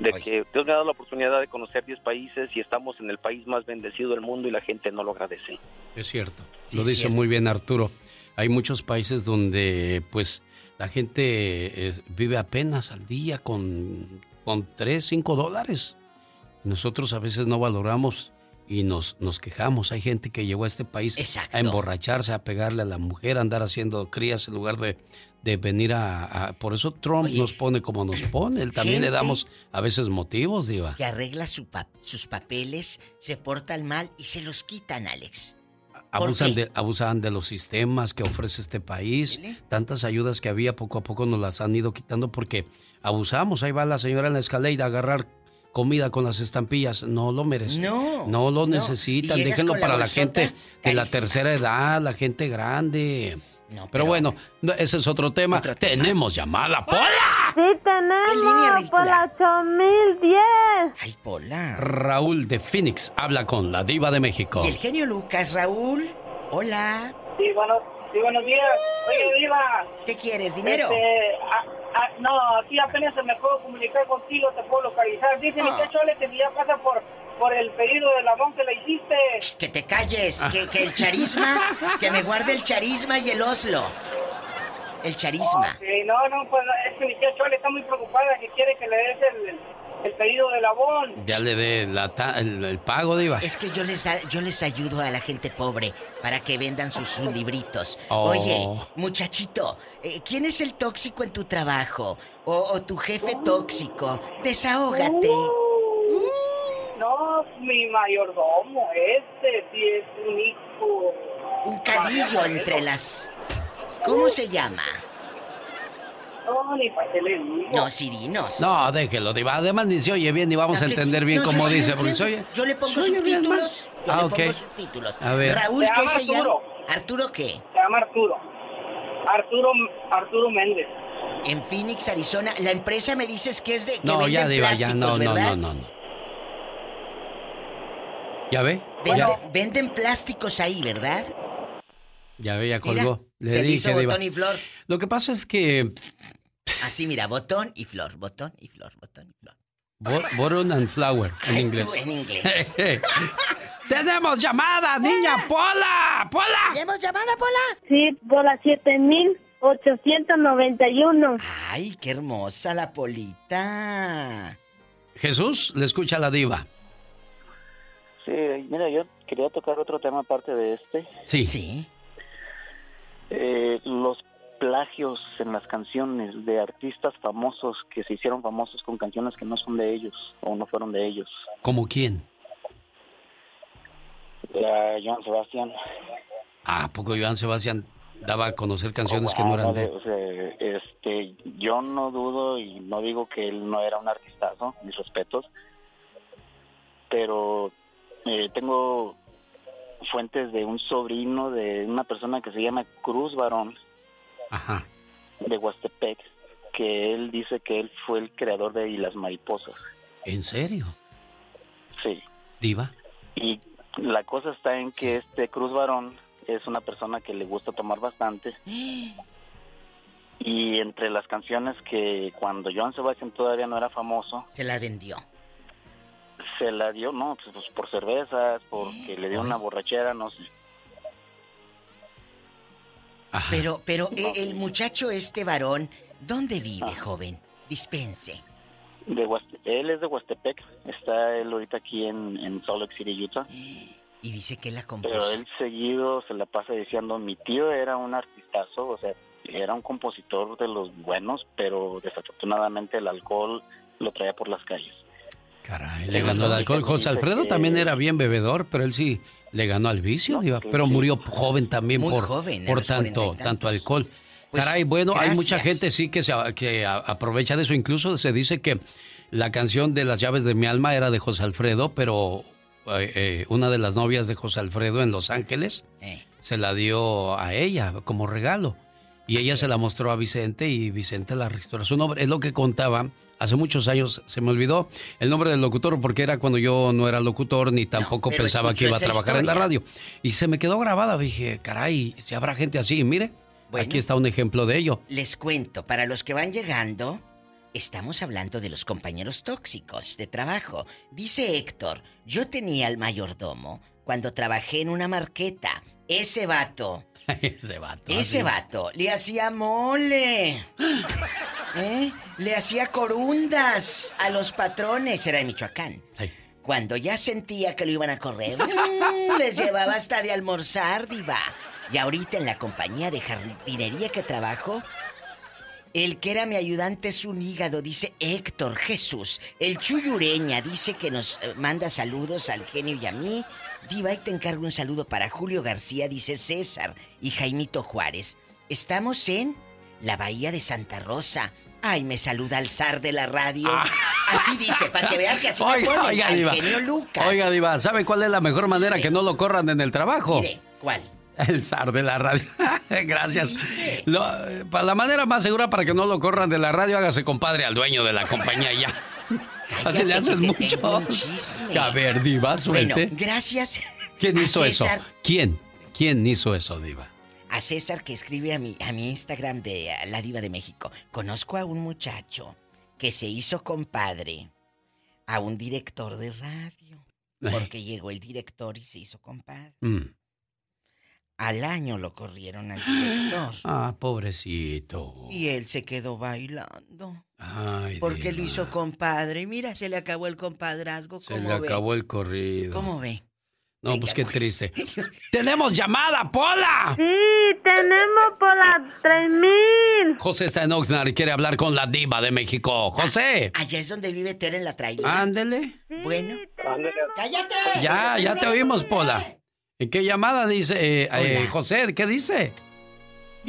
de que Dios me ha dado la oportunidad de conocer 10 países y estamos en el país más bendecido del mundo y la gente no lo agradece. Es cierto. Sí, lo es dice cierto. muy bien Arturo. Hay muchos países donde, pues, la gente es- vive apenas al día con, con 3, 5 dólares. Nosotros a veces no valoramos y nos, nos quejamos. Hay gente que llegó a este país a emborracharse, a pegarle a la mujer, a andar haciendo crías en lugar de, de venir a, a- Por eso Trump nos pone como nos pone. Él también le damos a veces motivos, Diva. Que arregla su pa- sus papeles, se portan mal y se los quitan, Alex. ¿Por Abusan de, abusan de los sistemas que ofrece este país. Tantas ayudas que había, poco a poco nos las han ido quitando porque abusamos. Ahí va la señora en la escalera a agarrar comida con las estampillas. No lo merecen. No, No lo no. necesitan. Déjenlo para la gente de la tercera edad, la gente grande. Pero, bueno, no, ese es otro tema. Tenemos llamada, Pola. Sí, tenemos por la 8010. Ay, Pola. Raúl de Phoenix habla con la diva de México. Y el genio Lucas, Raúl. Hola. Sí, bueno, sí, buenos días. Oye, Diva. ¿Qué quieres, dinero? Este, ah, ah, no, aquí apenas se me puedo comunicar contigo, te puedo localizar. Dice mi Ah. Chole que ya pasa por, por el pedido de lavón que le hiciste. Que te calles, que, que el charisma, que me guarde el charisma y el Oslo. El charisma. Ok, no, no, pues es que mi tía Chole está muy preocupada que quiere que le des el, el pedido de lavón. Ya le dé la ta- el, el pago, diva. Es que yo les, a- yo les ayudo a la gente pobre para que vendan sus, sus libritos. Oh. Oye, muchachito, eh, ¿quién es el tóxico en tu trabajo? O, o tu jefe tóxico. Desahógate. No, mi mayordomo, este sí es un hijo. Un cadillo entre las... ¿Cómo se llama? No, ni para qué le digo. No, Sirinos. No, déjelo, diva. Además ni se oye bien ni vamos a entender bien No, cómo dice, porque se oye... Yo le pongo subtítulos. Yo Ah, le ok. pongo subtítulos. A ver. Raúl, ¿qué se llama? Arturo. ¿Arturo qué? Se llama Arturo. Arturo, Arturo Méndez. En Phoenix, Arizona. La empresa me dices que es de que No, ya, diva, ya, no, no, no, no. ¿Ya ve? Vende- Ya, venden plásticos ahí, ¿verdad? ya ve, ya Mira, colgó. Le se dije, hizo botón y flor. Lo que pasa es que... Así, mira, botón y flor, botón y flor, botón y flor. bo- Bottom and flower, en Ay, inglés. tú en inglés. ¡Tenemos llamada, niña Pola! ¡Pola! ¿Tenemos llamada, Pola? Sí, por la 7891. Ay, qué hermosa la Polita. Jesús, le escucha a la diva. Sí, mira, yo quería tocar otro tema aparte de este. Sí. Sí. Eh, los plagios en las canciones de artistas famosos que se hicieron famosos con canciones que no son de ellos o no fueron de ellos. ¿Como quién? Eh, Joan Sebastián. Ah, ¿a poco Joan Sebastián daba a conocer canciones que no eran de él. O sea, este, yo no dudo y no digo que él no era un artistazo, mis respetos, pero eh, tengo fuentes de un sobrino de una persona que se llama Cruz Barón Ajá. de Huastepec, que él dice que él fue el creador de Y las mariposas. ¿En serio? Sí. ¿Diva? Y la cosa está en que este Cruz Barón es una persona que le gusta tomar bastante. Y entre las canciones que cuando Joan Sebastián todavía no era famoso, Se la vendió. Se la dio, no, pues, pues, por cervezas, porque le dio una borrachera, no sé. Pero, pero eh, el muchacho este varón, ¿dónde vive, joven? Dispense. De Huaste- él es de Huastepec, está él ahorita aquí en, en Salt Lake City, Utah. Y dice que la Pero compuso. él seguido se la pasa diciendo, mi tío era un artistazo, o sea, era un compositor de los buenos, pero desafortunadamente el alcohol lo traía por las calles. Caray, le ganó el alcohol. José Alfredo también era bien bebedor, pero él sí le ganó al vicio, Diva. Pero murió joven también Muy por, joven, por tanto, tanto alcohol. Pues, Caray, bueno, hay mucha gente sí que se que aprovecha de eso. Incluso se dice que la canción de Las llaves de mi alma era de José Alfredo, pero eh, eh, una de las novias de José Alfredo en Los Ángeles Eh. se la dio a ella como regalo. Y ella se la mostró a Vicente y Vicente la registró a su nombre. Es lo que contaba. Hace muchos años se me olvidó el nombre del locutor porque era cuando yo no era locutor ni tampoco pensaba que iba a trabajar en la radio. Y se me quedó grabada. Dije, caray, si habrá gente así. Mire, Bueno. aquí está un ejemplo de ello. Les cuento, para los que van llegando, estamos hablando de los compañeros tóxicos de trabajo. Dice Héctor, yo tenía al mayordomo cuando trabajé en una marqueta. Ese vato, Ese vato. ese vato, le hacía mole. ¿Eh? Le hacía corundas a los patrones. Era de Michoacán. Cuando ya sentía que lo iban a correr, mm, les llevaba hasta de almorzar, diva. Y ahorita en la compañía de jardinería que trabajo, el que era mi ayudante es un hígado, dice Héctor Jesús. El Chuyureña dice que nos eh, manda saludos al genio y a mí. Diva, y te encargo un saludo para Julio García, dice César y Jaimito Juárez. Estamos en la Bahía de Santa Rosa. Ay, me saluda al zar de la radio. Así dice, para que vean que así me Ah. Oiga, ponen, oiga, Diva. Lucas. Oiga, Diva, ¿sabe cuál es la mejor manera que no lo corran en el trabajo? Mire, ¿cuál? El zar de la radio. Gracias. Lo- eh, para la manera más segura para que no lo corran de la radio, hágase compadre al dueño de la compañía ya. Así le hacen mucho. A ver, Diva, Bueno, suelte. gracias ¿Quién a hizo eso? ¿Quién? ¿Quién hizo eso, Diva? A César que escribe a mi, a mi Instagram de La Diva de México. Conozco a un muchacho que se hizo compadre a un director de radio. Porque llegó el director y se hizo compadre. Mm. Al año lo corrieron al director. Ah, pobrecito. Y él se quedó bailando. Ay, Porque lo hizo compadre. Y mira, se le acabó el compadrazgo. Se ¿Cómo le ve? acabó el corrido. ¿Cómo ve? No, pues qué triste. ¡Tenemos llamada, Pola! Sí, tenemos por las 3000. José está en Oxnard y quiere hablar con la diva de México. José. Allá es donde vive Tere en la trailer. Ándele. Bueno. ¡Cállate! Ya, ya te oímos, Pola. ¿En qué llamada dice eh, eh, José? ¿Qué dice?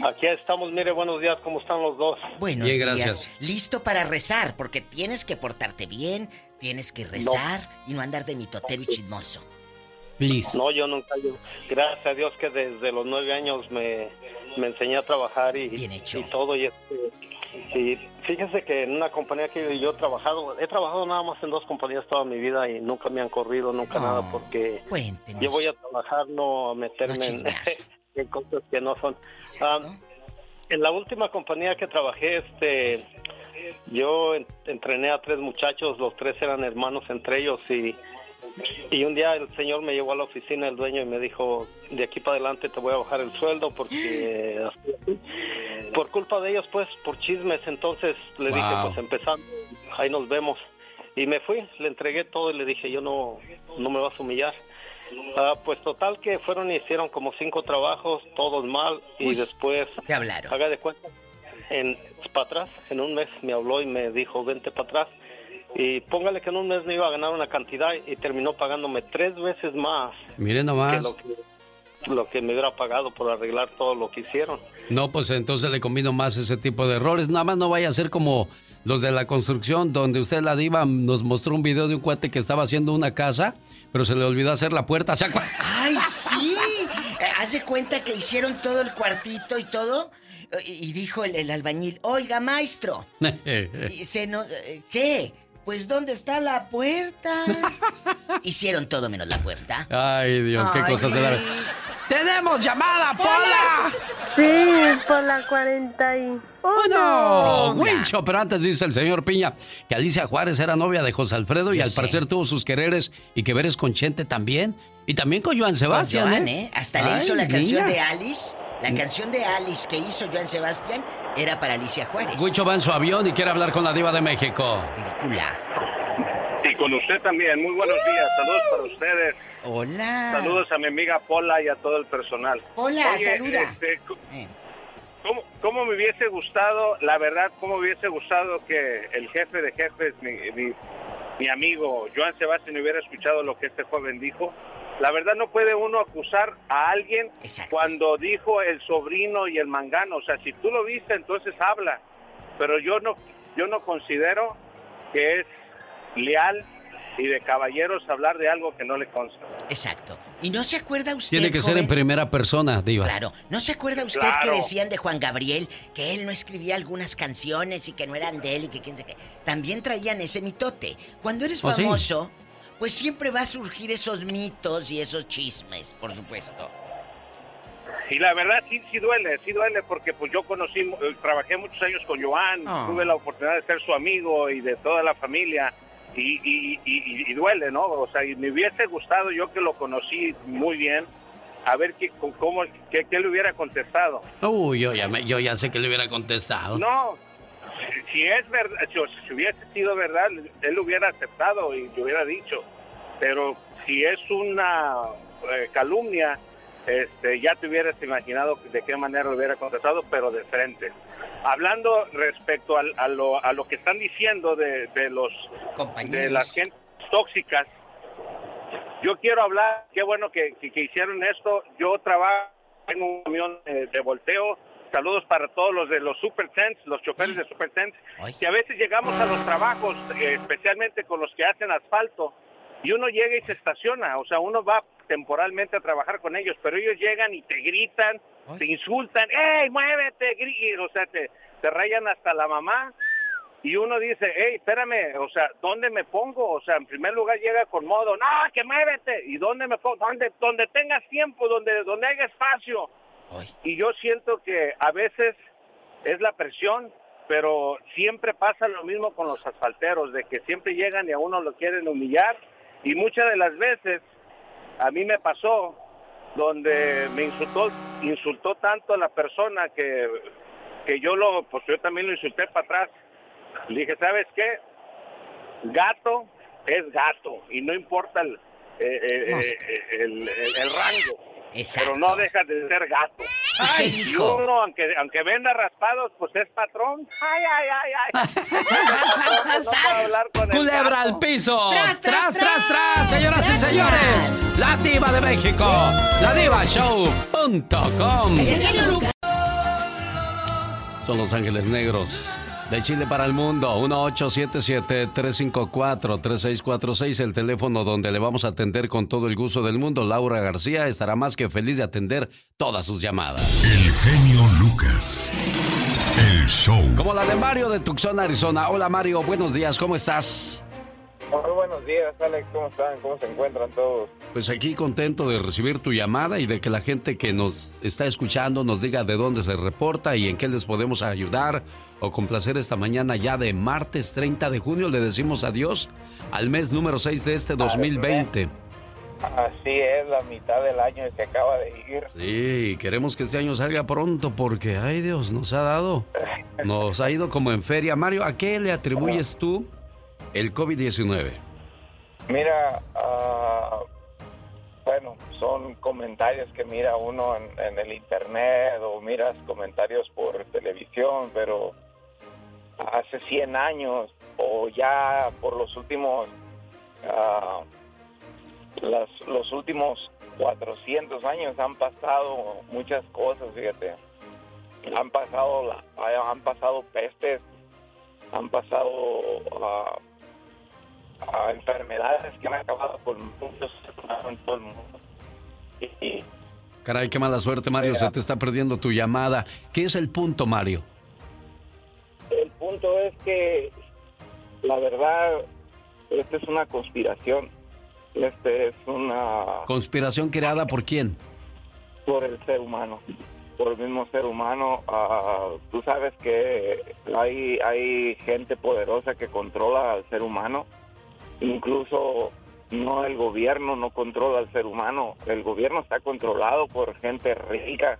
Aquí estamos, mire, buenos días, ¿cómo están los dos? Buenos Bien, días. gracias. Listo para rezar, porque tienes que portarte bien, tienes que rezar y no andar de mitotero y chismoso. Please. No, yo nunca, yo, gracias a Dios que desde los nueve años me, me enseñé a trabajar y, y todo. Y, este, y fíjese que en una compañía que yo he trabajado, he trabajado nada más en dos compañías toda mi vida y nunca me han corrido, nunca nada, porque Cuéntenos. yo voy a trabajar, no a meterme en, en cosas que no son. Ah, en la última compañía que trabajé, este, yo en- entrené a tres muchachos, los tres eran hermanos entre ellos y, y un día el señor me llevó a la oficina, el dueño, y me dijo, de aquí para adelante te voy a bajar el sueldo porque así, así". por culpa de ellos, pues, por chismes, entonces le dije, pues empezando, ahí nos vemos. Y me fui, le entregué todo y le dije, yo no, no me vas a humillar. Ah, pues total que fueron y hicieron como cinco trabajos, todos mal, y después... Te hablaron. Haga de cuenta, en, para atrás, en un mes me habló y me dijo, vente para atrás. Y póngale que en un mes me iba a ganar una cantidad y terminó pagándome tres veces más Mire que nomás. lo que, lo que me hubiera pagado por arreglar todo lo que hicieron. No, pues entonces le combino más ese tipo de errores. Nada más no vaya a ser como los de la construcción, donde usted, la diva, nos mostró un video de un cuate que estaba haciendo una casa, pero se le olvidó hacer la puerta. ¡Ay, sí! Eh, Haz de cuenta que hicieron todo el cuartito y todo. eh, Y dijo el, el albañil, oiga, maestro. Se no, eh, ¿Qué? Pues ¿dónde está la puerta? Hicieron todo menos la puerta. Ay, Dios, qué Ay, cosas de la... ¡Tenemos llamada, Pola! Sí, por la 41. ¡No! Wincho, pero antes dice el señor Piña que Alicia Juárez era novia de José Alfredo y al sé. parecer tuvo sus quereres y que veres con Chente también. Y también con Joan Sebastián, Con Joan, ¿eh? ¿eh? Hasta le hizo la canción de Alice. La canción de Alice que hizo Joan Sebastián era para Alicia Juárez. Wincho va en su avión y quiere hablar con la diva de México. Ridícula. Y con usted también. Muy buenos días. Saludos para ustedes. Hola. Saludos a mi amiga Pola y a todo el personal. Hola, Oye, saluda. este, c- ¿cómo, cómo me hubiese gustado, la verdad, cómo me hubiese gustado que el jefe de jefes, mi, mi, mi amigo Joan Sebastián, hubiera escuchado lo que este joven dijo? La verdad no puede uno acusar a alguien cuando dijo el sobrino y el mangano. O sea, si tú lo viste, entonces habla. Pero yo no, yo no considero que es leal y de caballeros hablar de algo que no le consta. Exacto. ¿Y no se acuerda usted, Tiene que ser en primera persona, diva. Claro. ¿No se acuerda usted Claro. que decían de Juan Gabriel que él no escribía algunas canciones y que no eran de él y que quién sé qué? También traían ese mitote. Cuando eres ¿Oh, sí? famoso, pues siempre va a surgir esos mitos y esos chismes, por supuesto. Y la verdad sí, sí duele, sí duele porque pues yo conocí, eh, trabajé muchos años con Joan, Ah. tuve la oportunidad de ser su amigo y de toda la familia y, y, y- y duele, ¿no? O sea, y me hubiese gustado yo que lo conocí muy bien, a ver qué, con- cómo, qué, qué le hubiera contestado. Uy, yo ya, me- yo ya sé que le hubiera contestado. No, si, si es verdad, si, si hubiese sido verdad, él lo hubiera aceptado y le hubiera dicho. Pero si es una eh, calumnia, este, ya te hubieras imaginado de qué manera lo hubiera contestado, pero de frente. Hablando respecto al- a, lo, a lo que están diciendo de, de los de las gentes tóxicas, yo quiero hablar, qué bueno que, que- que hicieron esto. Yo trabajo en un camión eh, de volteo. Saludos para todos los de los Super Tents, los choferes de Super Tents, que a veces llegamos a los trabajos, eh, especialmente con los que hacen asfalto, y uno llega y se estaciona. O sea, uno va temporalmente a trabajar con ellos, pero ellos llegan y te gritan, te insultan, ¡Ey, muévete! gri-". O sea, te, te rayan hasta la mamá. Y uno dice, hey, espérame, o sea, ¿dónde me pongo? O sea, en primer lugar llega con modo, no, que muévete. ¿Y dónde me pongo? Donde, donde tengas tiempo, donde, donde haya espacio. Y yo siento que a veces es la presión, pero siempre pasa lo mismo con los asfalteros, de que siempre llegan y a uno lo quieren humillar. Y muchas de las veces, a mí me pasó, donde me insultó, insultó tanto a la persona que, que yo lo, pues yo también lo insulté para atrás. Le dije, ¿sabes qué? Gato es gato y no importa el, eh, eh, eh, el, el- el rango. Pero no deja de ser gato. y uno, aunque, aunque venda raspados, pues es patrón. Ay, ay, ay, ay. No Culebra al piso. Tras, tras, tras, tras, señoras y señores. La diva de México. La diva show.com. Son los ángeles negros. De Chile para el mundo, 1877-354-3646, el teléfono donde le vamos a atender con todo el gusto del mundo. Laura García estará más que feliz de atender todas sus llamadas. El genio Lucas. El show. Como la de Mario de Tucson, Arizona. Hola Mario, buenos días, ¿cómo estás? Muy buenos días, Alex. ¿Cómo están? ¿Cómo se encuentran todos? Pues aquí contento de recibir tu llamada y de que la gente que nos está escuchando nos diga de dónde se reporta y en qué les podemos ayudar o complacer esta mañana ya de martes 30 de junio. Le decimos adiós al mes número 6 de este 2020. Así es, la mitad del año que acaba de ir. Sí, queremos que este año salga pronto porque, ay Dios, nos ha dado, nos ha ido como en feria. Mario, ¿a qué le atribuyes tú el COVID-19? Mira, ah, bueno, son comentarios que mira uno en, el internet o miras comentarios por televisión, pero hace 100 años o ya por los últimos, ah, las- los últimos 400 años han pasado muchas cosas, fíjate. Han pasado, han pasado pestes, han pasado ah, ah, enfermedades que han acabado con muchos en todo el mundo. Y- Caray, qué mala suerte, Mario. Se te está perdiendo tu llamada. ¿Qué es el punto, Mario? el punto es que la verdad, esta es una conspiración. Este es una ¿Conspiración creada por quién? por el ser humano, por el mismo ser humano. Ah, tú sabes que hay, hay gente poderosa que controla al ser humano. Incluso no el gobierno no controla al ser humano. El gobierno está controlado por gente rica.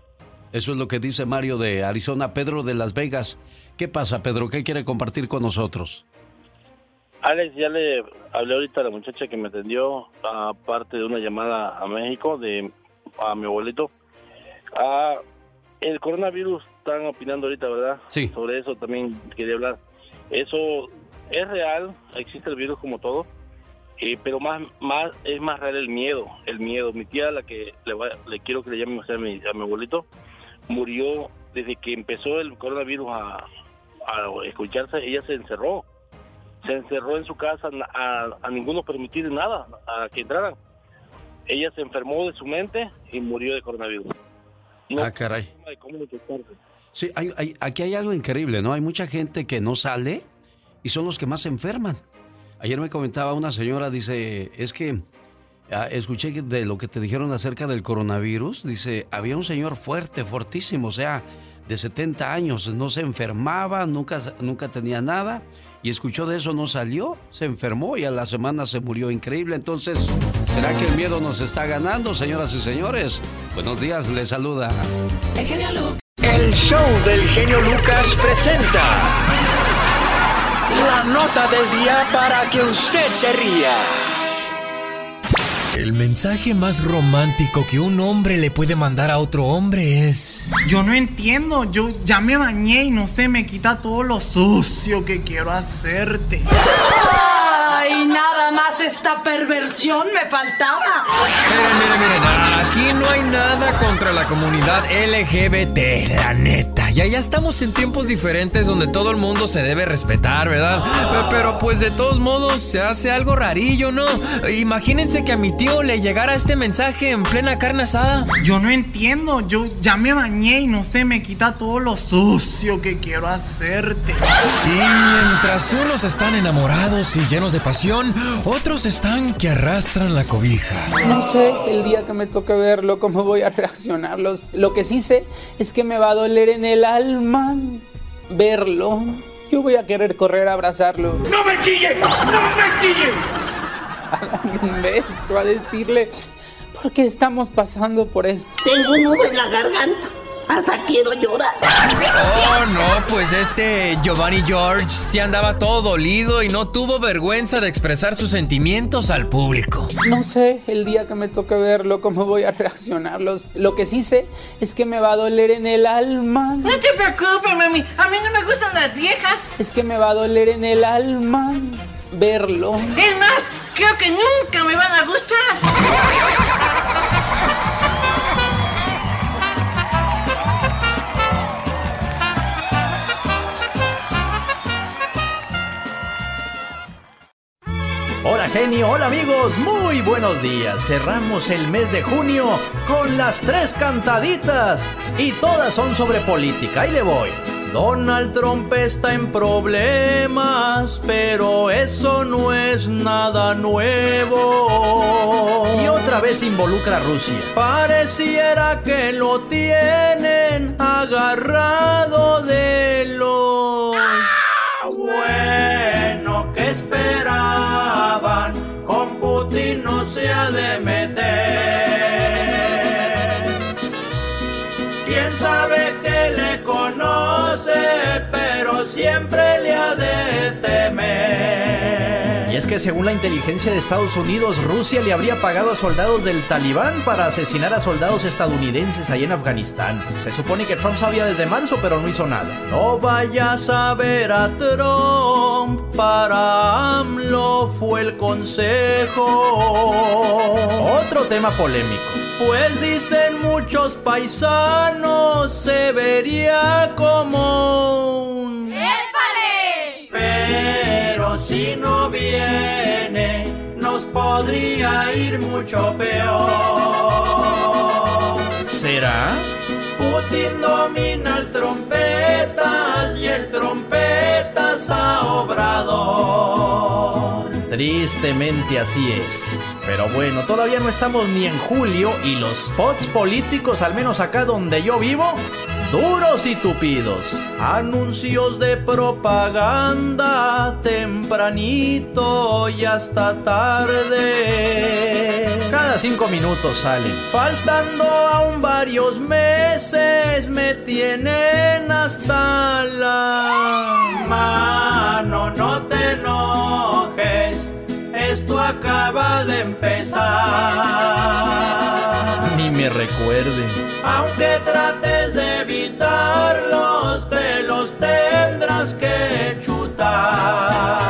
Eso es lo que dice Mario de Arizona, Pedro de Las Vegas. ¿Qué pasa, Pedro? ¿Qué quiere compartir con nosotros? Alex, ya le hablé ahorita a la muchacha que me atendió, aparte de una llamada a México de a mi abuelito. Ah, el coronavirus, están opinando ahorita, ¿verdad? Sí. Sobre eso también quería hablar. Eso es real, existe el virus como todo, eh, pero más, más es más real el miedo, el miedo. Mi tía, la que le, va- le quiero que le llame a mi, a mi abuelito, murió desde que empezó el coronavirus a, a escucharse, ella se encerró se encerró en su casa a, a ninguno permitir nada, a que entraran. Ella se enfermó de su mente y murió de coronavirus. No Ah, caray. de cómo. Sí, hay- hay- aquí hay algo increíble, ¿no? Hay mucha gente que no sale y son los que más se enferman. Ayer me comentaba una señora, dice, es que ah, escuché de lo que te dijeron acerca del coronavirus, dice, había un señor fuerte, fortísimo, o sea, de 70 años, no se enfermaba, nunca, nunca tenía nada, y escuchó de eso, no salió, se enfermó y a la semana se murió. Increíble, entonces, ¿será que el miedo nos está ganando, señoras y señores? Buenos días, les saluda. El genio Lucas. El show del genio Lucas presenta la nota del día para que usted se ría. El mensaje más romántico que un hombre le puede mandar a otro hombre es... Yo no entiendo, yo ya me bañé y no se me quita todo lo sucio que quiero hacerte. Ay, nada más esta perversión me faltaba. Miren, miren, miren, aquí no hay nada contra la comunidad LGBT, la neta. Ya, ya estamos en tiempos diferentes donde todo el mundo se debe respetar, ¿verdad? Pe- Pero, pues de todos modos se hace algo rarillo, ¿no? Imagínense que a mi tío le llegara este mensaje en plena carne asada. Yo no entiendo, yo ya me bañé y no se me quita todo lo sucio que quiero hacerte. Y mientras unos están enamorados y llenos de pasión, otros están que arrastran la cobija. No sé el día que me toque verlo, cómo voy a reaccionar. Los- lo que sí sé es que me va a doler en el alma verlo. Yo voy a querer correr a abrazarlo. ¡No me chille! ¡No me chille! A darle un beso, a decirle, ¿por qué estamos pasando por esto? Tengo un nudo en la garganta. Hasta quiero llorar. Oh, no, pues este Giovanni George sí andaba todo dolido y no tuvo vergüenza de expresar sus sentimientos al público. No sé el día que me toque verlo, cómo voy a reaccionar. Los- lo que sí sé es que me va a doler en el alma. No te preocupes, mami. A mí no me gustan las viejas. Es que me va a doler en el alma verlo. Es más, creo que nunca me van a gustar. Hola genio, hola amigos, muy buenos días. Cerramos el mes de junio con las tres cantaditas y todas son sobre política. Ahí le voy. Donald Trump está en problemas, pero eso no es nada nuevo. Y otra vez involucra a Rusia. Pareciera que lo tienen agarrado de de meter. Es que según la inteligencia de Estados Unidos, Rusia le habría pagado a soldados del Talibán para asesinar a soldados estadounidenses ahí en Afganistán. Se supone que Trump sabía desde marzo, pero no hizo nada. No vayas a ver a Trump, para AMLO fue el consejo. Otro tema polémico. Pues dicen muchos paisanos, se vería como viene, nos podría ir mucho peor. ¿Será? Putin domina el trompetas y el trompetas a Obrador. Tristemente así es. Pero bueno, todavía no estamos ni en julio y los spots políticos, al menos acá donde yo vivo, duros y tupidos. Anuncios de propaganda tempranito y hasta tarde. Cada cinco minutos salen. Faltando aún varios meses, me tienen hasta la mano. No te enojes, esto acaba de empezar. Ni me recuerden. Aunque trates de evitarlos, te los tendrás que chutar.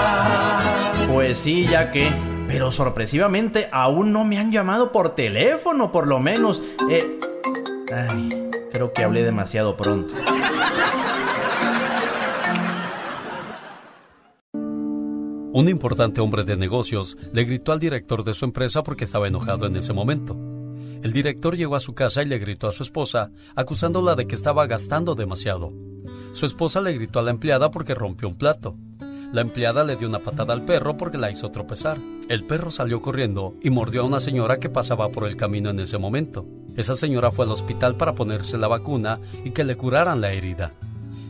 Pues sí, ya que. Pero sorpresivamente aún no me han llamado por teléfono, por lo menos. Eh, ay, creo que hablé demasiado pronto. Un importante hombre de negocios le gritó al director de su empresa porque estaba enojado en ese momento. El director llegó a su casa y le gritó a su esposa, acusándola de que estaba gastando demasiado. Su esposa le gritó a la empleada porque rompió un plato. La empleada le dio una patada al perro porque la hizo tropezar. El perro salió corriendo y mordió a una señora que pasaba por el camino en ese momento. Esa señora fue al hospital para ponerse la vacuna y que le curaran la herida.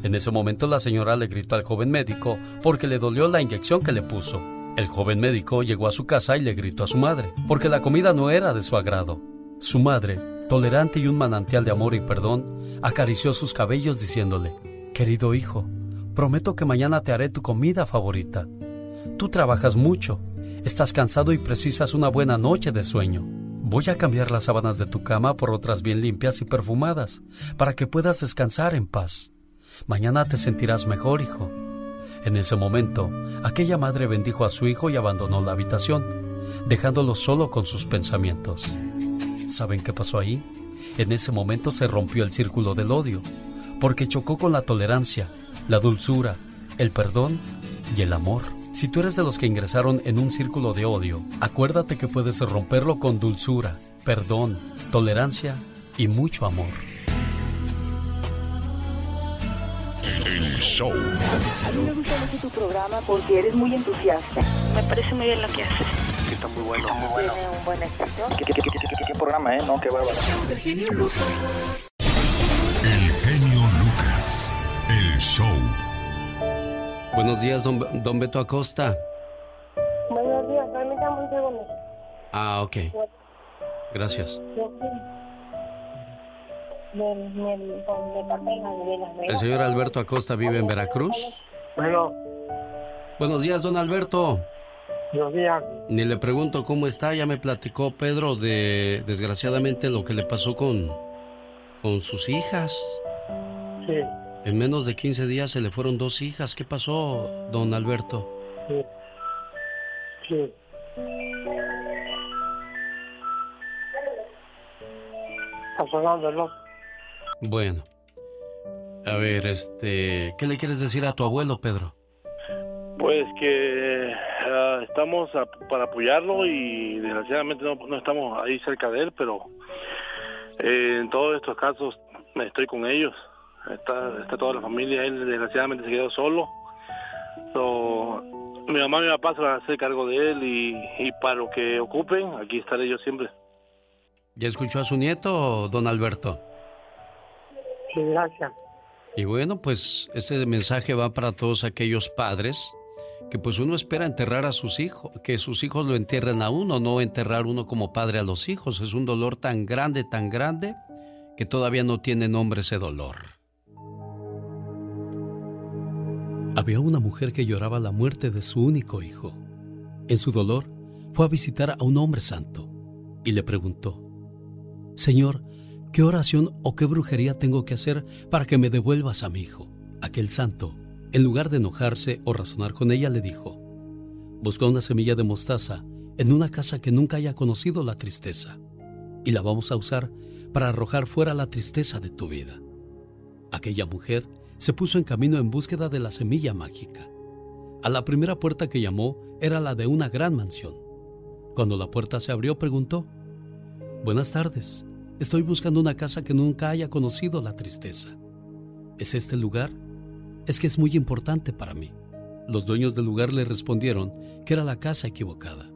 En ese momento la señora le gritó al joven médico porque le dolió la inyección que le puso. El joven médico llegó a su casa y le gritó a su madre porque la comida no era de su agrado. Su madre, tolerante y un manantial de amor y perdón, acarició sus cabellos diciéndole, Querido hijo, prometo que mañana te haré tu comida favorita. Tú trabajas mucho, estás cansado y precisas una buena noche de sueño. Voy a cambiar las sábanas de tu cama por otras bien limpias y perfumadas, para que puedas descansar en paz. Mañana te sentirás mejor, hijo. En ese momento, aquella madre bendijo a su hijo y abandonó la habitación, dejándolo solo con sus pensamientos. ¿Saben qué pasó ahí? En ese momento se rompió el círculo del odio, porque chocó con la tolerancia, la dulzura, el perdón y el amor. Si tú eres de los que ingresaron en un círculo de odio, acuérdate que puedes romperlo con dulzura, perdón, tolerancia y mucho amor. El show. A mí me gusta mucho tu programa porque eres muy entusiasta. Me parece muy bien lo que haces. Sí, está muy bueno. muy bueno. Tiene un buen éxito. ¿Qué, qué, qué, qué, qué programa, eh? No, qué bárbaro. El genio Lucas. El show. Buenos días, don, don Beto Acosta. Buenos días, permítame un segundo. Ah, ok. Gracias. ¿El señor Alberto Acosta vive en Veracruz? Bueno. Buenos días, don Alberto. Buenos días. Ni le pregunto cómo está, ya me platicó Pedro de desgraciadamente lo que le pasó con, con sus hijas. Sí. En menos de 15 días se le fueron dos hijas. ¿Qué pasó, don Alberto? Sí. Sí. ¿no? Bueno. A ver, este, ¿qué le quieres decir a tu abuelo, Pedro? Pues que ah, estamos a- para apoyarlo y desgraciadamente no, no estamos ahí cerca de él, pero eh, en todos estos casos estoy con ellos. Está, está toda la familia, él desgraciadamente se quedó solo. So, mi mamá y mi papá se van a hacer cargo de él y, y para lo que ocupen, aquí estaré yo siempre. ¿Ya escuchó a su nieto, don Alberto? Sí, gracias. Y bueno, pues ese mensaje va para todos aquellos padres que pues uno espera enterrar a sus hijos, que sus hijos lo entierren a uno, no enterrar uno como padre a los hijos. Es un dolor tan grande, tan grande, que todavía no tiene nombre ese dolor. Había una mujer que lloraba la muerte de su único hijo. En su dolor fue a visitar a un hombre santo y le preguntó, Señor, ¿qué oración o qué brujería tengo que hacer para que me devuelvas a mi hijo? Aquel santo, en lugar de enojarse o razonar con ella, le dijo, Busca una semilla de mostaza en una casa que nunca haya conocido la tristeza. y la vamos a usar para arrojar fuera la tristeza de tu vida. Aquella mujer se puso en camino en búsqueda de la semilla mágica. A la primera puerta que llamó era la de una gran mansión. Cuando la puerta se abrió preguntó, Buenas tardes, estoy buscando una casa que nunca haya conocido la tristeza. ¿Es este el lugar? Es que es muy importante para mí. Los dueños del lugar le respondieron que era la casa equivocada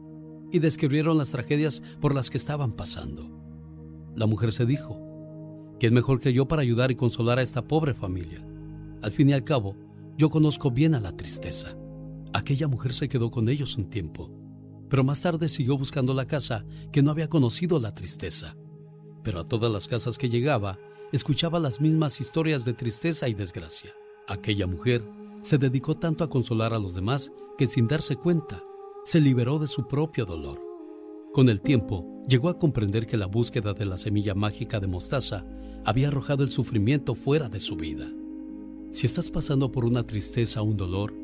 y describieron las tragedias por las que estaban pasando. La mujer se dijo, ¿quién mejor que yo para ayudar y consolar a esta pobre familia? Al fin y al cabo, yo conozco bien a la tristeza. Aquella mujer se quedó con ellos un tiempo, pero más tarde siguió buscando la casa que no había conocido la tristeza. Pero a todas las casas que llegaba, escuchaba las mismas historias de tristeza y desgracia. Aquella mujer se dedicó tanto a consolar a los demás que sin darse cuenta, se liberó de su propio dolor. Con el tiempo, llegó a comprender que la búsqueda de la semilla mágica de mostaza había arrojado el sufrimiento fuera de su vida. Si estás pasando por una tristeza o un dolor,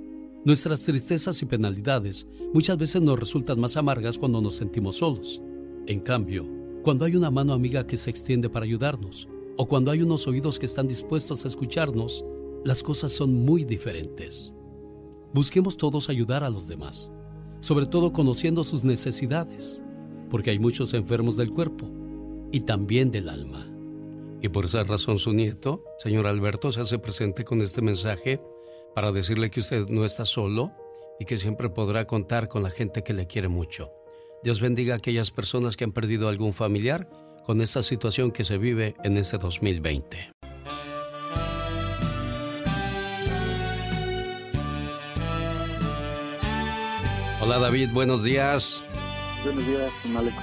nuestras tristezas y penalidades muchas veces nos resultan más amargas cuando nos sentimos solos. En cambio, cuando hay una mano amiga que se extiende para ayudarnos, o cuando hay unos oídos que están dispuestos a escucharnos, las cosas son muy diferentes. Busquemos todos ayudar a los demás, sobre todo conociendo sus necesidades porque hay muchos enfermos del cuerpo y también del alma. Y por esa razón su nieto, señor Alberto, se hace presente con este mensaje para decirle que usted no está solo y que siempre podrá contar con la gente que le quiere mucho. Dios bendiga a aquellas personas que han perdido algún familiar con esta situación que se vive en este 2020. Hola David, buenos días. Buenos días, Alex.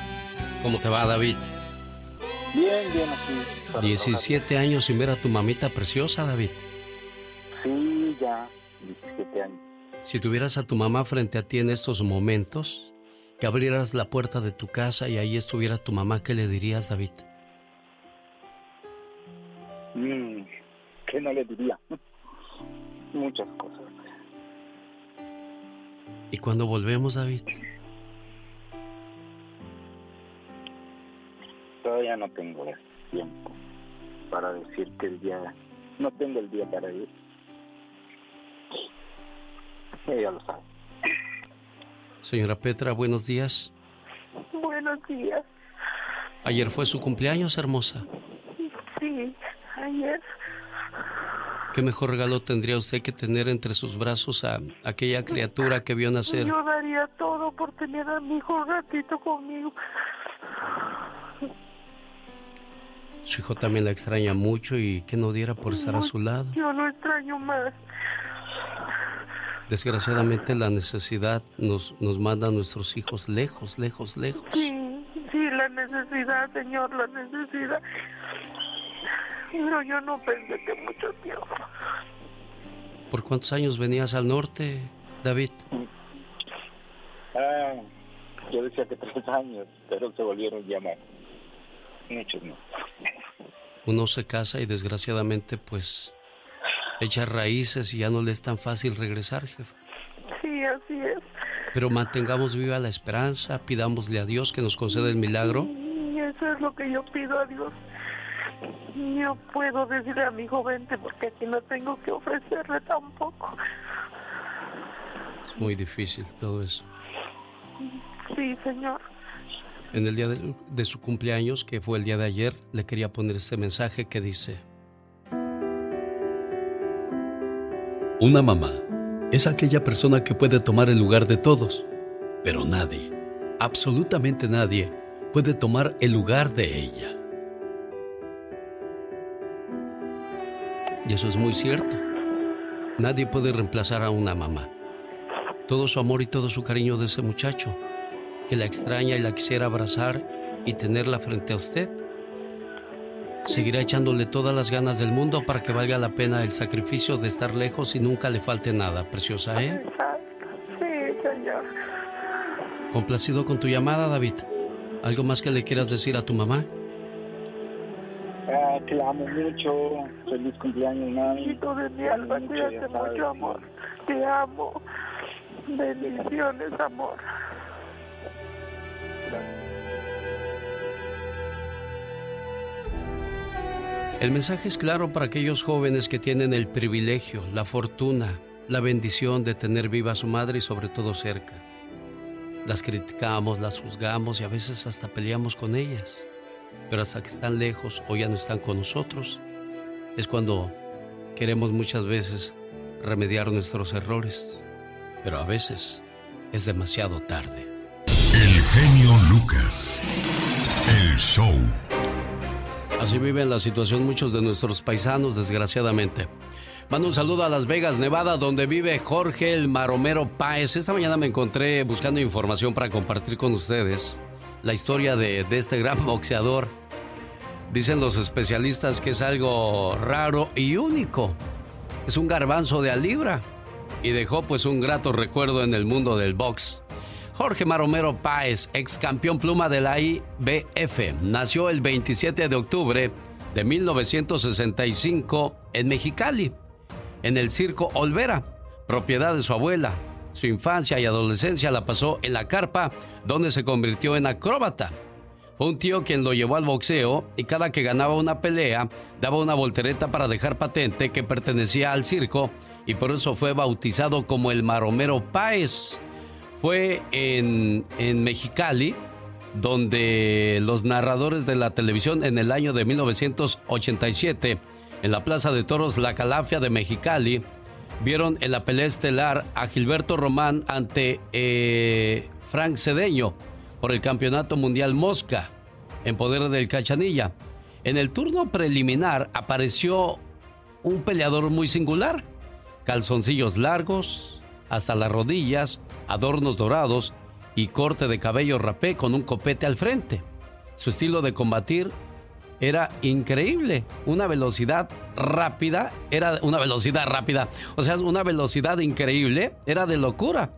¿Cómo te va, David? Bien, bien, aquí. 17 años sin ver a tu mamita preciosa, David. Sí, ya, 17 años. Si tuvieras a tu mamá frente a ti en estos momentos, que abrieras la puerta de tu casa y ahí estuviera tu mamá, ¿qué le dirías, David? Mm, ¿Qué no le diría? Muchas cosas. ¿Y cuando volvemos, David? todavía no tengo tiempo para decir que el día, no tengo el día para ir. Ella lo sabe. Señora Petra, buenos días. Buenos días. Ayer fue su cumpleaños, hermosa. Sí, ayer. ¿Qué mejor regalo tendría usted que tener entre sus brazos a aquella criatura que vio nacer? Yo daría todo por tener a mi hijo un ratito conmigo. Su hijo también la extraña mucho y que no diera por estar a su lado. Yo no extraño más. Desgraciadamente la necesidad nos, nos manda a nuestros hijos lejos, lejos, lejos. Sí, sí, la necesidad, señor, la necesidad. Pero yo no pensé que mucho tiempo. ¿Por cuántos años venías al norte, David? Ah, yo decía que tres años, pero se volvieron llamar. Muchos no. Uno se casa y desgraciadamente pues echa raíces y ya no le es tan fácil regresar, jefe. Sí, así es. Pero mantengamos viva la esperanza, pidámosle a Dios que nos conceda el milagro. Y eso es lo que yo pido a Dios. No puedo decirle a mi joven porque aquí no tengo que ofrecerle tampoco. Es muy difícil todo eso. Sí, señor. En el día de, de, su cumpleaños, que fue el día de ayer, le quería poner este mensaje que dice, Una mamá es aquella persona que puede tomar el lugar de todos, pero nadie, absolutamente nadie, puede tomar el lugar de ella. Y eso es muy cierto. Nadie puede reemplazar a una mamá. Todo su amor y todo su cariño de ese muchacho que la extraña y la quisiera abrazar y tenerla frente a usted, seguirá echándole todas las ganas del mundo para que valga la pena el sacrificio de estar lejos y nunca le falte nada, preciosa, ¿eh? Sí, señor. Complacido con tu llamada, David. ¿Algo más que le quieras decir a tu mamá? Te amo mucho. Feliz cumpleaños, mami. Hijo de mi alma, cuídate mucho, amor. Te amo. Bendiciones, amor. El mensaje es claro para aquellos jóvenes que tienen el privilegio, la fortuna, la bendición de tener viva a su madre y sobre todo cerca. Las criticamos, las juzgamos y a veces hasta peleamos con ellas. Pero hasta que están lejos o ya no están con nosotros, es cuando queremos muchas veces remediar nuestros errores. Pero a veces es demasiado tarde. El genio Lucas. El show. Así viven la situación muchos de nuestros paisanos, desgraciadamente. Mando un saludo a Las Vegas, Nevada, donde vive Jorge el Maromero Páez. Esta mañana me encontré buscando información para compartir con ustedes la historia de, este gran boxeador. Dicen los especialistas que es algo raro y único. Es un garbanzo de a libra y dejó pues un grato recuerdo en el mundo del box. Jorge Maromero Páez, ex campeón pluma de la IBF, nació el 27 de octubre de 1965 en Mexicali, en el circo Olvera, propiedad de su abuela. Su infancia y adolescencia la pasó en la carpa, donde se convirtió en acróbata. Fue un tío quien lo llevó al boxeo y cada que ganaba una pelea daba una voltereta para dejar patente que pertenecía al circo y por eso fue bautizado como el Maromero Páez fue en, Mexicali, donde los narradores de la televisión en el año de 1987, en la Plaza de Toros La Calafia de Mexicali, vieron en la estelar a Gilberto Román ante eh, Frank Cedeño por el Campeonato Mundial Mosca, en poder del Cachanilla. En el turno preliminar apareció un peleador muy singular, calzoncillos largos hasta las rodillas, adornos dorados y corte de cabello rapé con un copete al frente. Su estilo de combatir era increíble, una velocidad rápida, era una velocidad rápida, o sea, una velocidad increíble, era de locura.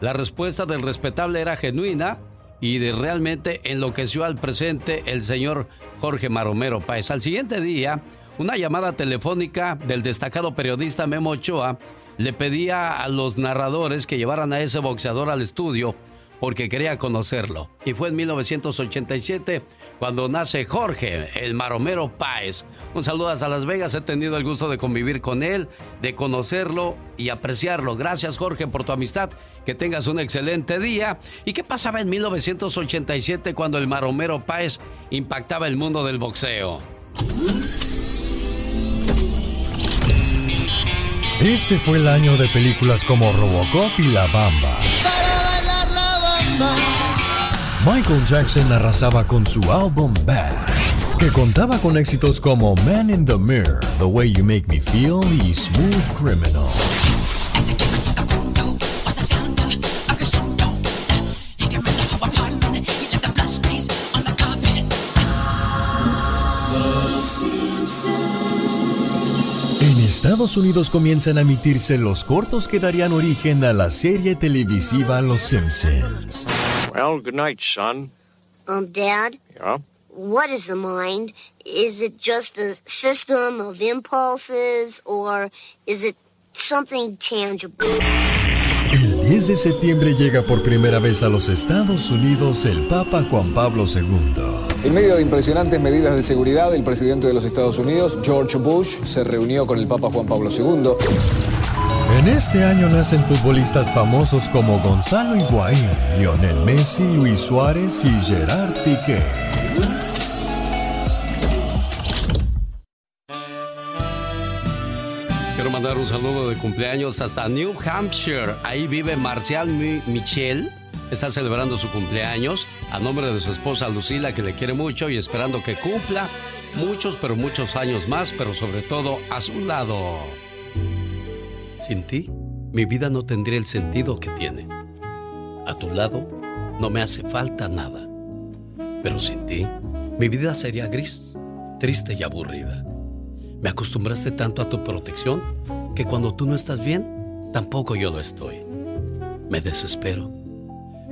La respuesta del respetable era genuina y de realmente enloqueció al presente el señor Jorge Maromero Páez. Al siguiente día, una llamada telefónica del destacado periodista Memo Ochoa le pedía a los narradores que llevaran a ese boxeador al estudio porque quería conocerlo. Y fue en 1987 cuando nace Jorge, el maromero Páez. Un saludo hasta Las Vegas, he tenido el gusto de convivir con él, de conocerlo y apreciarlo. Gracias Jorge por tu amistad, que tengas un excelente día. ¿Y qué pasaba en 1987 cuando el maromero Páez impactaba el mundo del boxeo? Este fue el año de películas como Robocop y La Bamba. Michael Jackson arrasaba con su álbum Bad, que contaba con éxitos como Man in the Mirror, The Way You Make Me Feel y Smooth Criminal. Estados Unidos comienzan a emitirse los cortos que darían origen a la serie televisiva Los Simpsons. Well, good night, son. Um, Dad? Yeah? What is the mind? Is it just a system of impulses or is it something tangible? El 10 de septiembre llega por primera vez a los Estados Unidos el Papa Juan Pablo II. En medio de impresionantes medidas de seguridad, el presidente de los Estados Unidos, George Bush, se reunió con el Papa Juan Pablo II. En este año nacen futbolistas famosos como Gonzalo Higuaín, Lionel Messi, Luis Suárez y Gerard Piqué. Quiero mandar un saludo de cumpleaños hasta New Hampshire. Ahí vive Marcial Michel. Está celebrando su cumpleaños a nombre de su esposa Lucila, que le quiere mucho y esperando que cumpla muchos, pero muchos años más, pero sobre todo a su lado. Sin ti, mi vida no tendría el sentido que tiene. A tu lado, no me hace falta nada. Pero sin ti, mi vida sería gris, triste y aburrida. Me acostumbraste tanto a tu protección que cuando tú no estás bien, tampoco yo lo estoy. Me desespero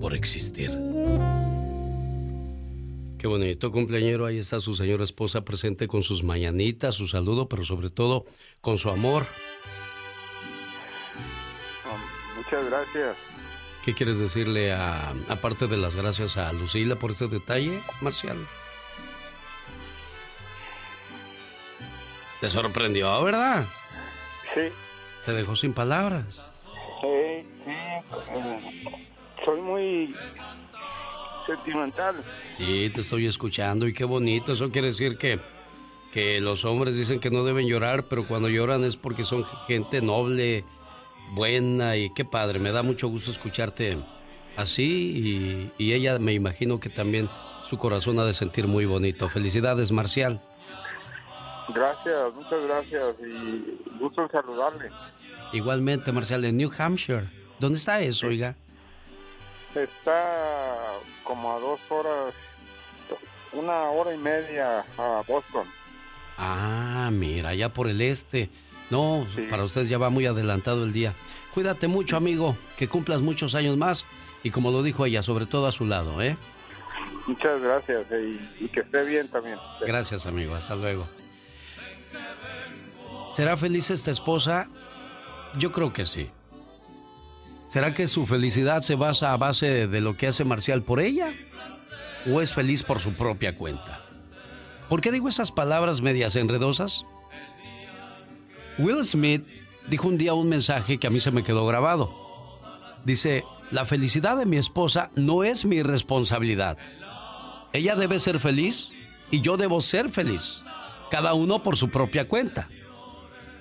por existir. Qué bonito, cumpleañero. Ahí está su señora esposa presente con sus mañanitas, su saludo, pero sobre todo con su amor. Um, muchas gracias. ¿Qué quieres decirle, a, aparte de las gracias a Lucila por este detalle, Marcial? Te sorprendió, ¿verdad? Sí. Te dejó sin palabras. Sí, sí. Soy muy sentimental. Sí, te estoy escuchando y qué bonito. Eso quiere decir que, que los hombres dicen que no deben llorar, pero cuando lloran es porque son gente noble, buena y qué padre. Me da mucho gusto escucharte así y, y ella me imagino que también su corazón ha de sentir muy bonito. Felicidades, Marcial. Gracias, muchas gracias y gusto en saludarle. Igualmente, Marcial, en New Hampshire. ¿Dónde está eso, oiga? Está como a dos horas, una hora y media a Boston. Ah, mira, allá por el este. No, para ustedes ya va muy adelantado el día. Cuídate mucho, amigo, que cumplas muchos años más y como lo dijo ella, sobre todo a su lado, ¿eh? Muchas gracias eh, y, y que esté bien también. Gracias, amigo. Hasta luego. ¿Será feliz esta esposa? Yo creo que sí. ¿Será que su felicidad se basa a base de lo que hace Marcial por ella? ¿O es feliz por su propia cuenta? ¿Por qué digo esas palabras medias enredosas? Will Smith dijo un día un mensaje que a mí se me quedó grabado. Dice, la felicidad de mi esposa no es mi responsabilidad. Ella debe ser feliz y yo debo ser feliz. Cada uno por su propia cuenta.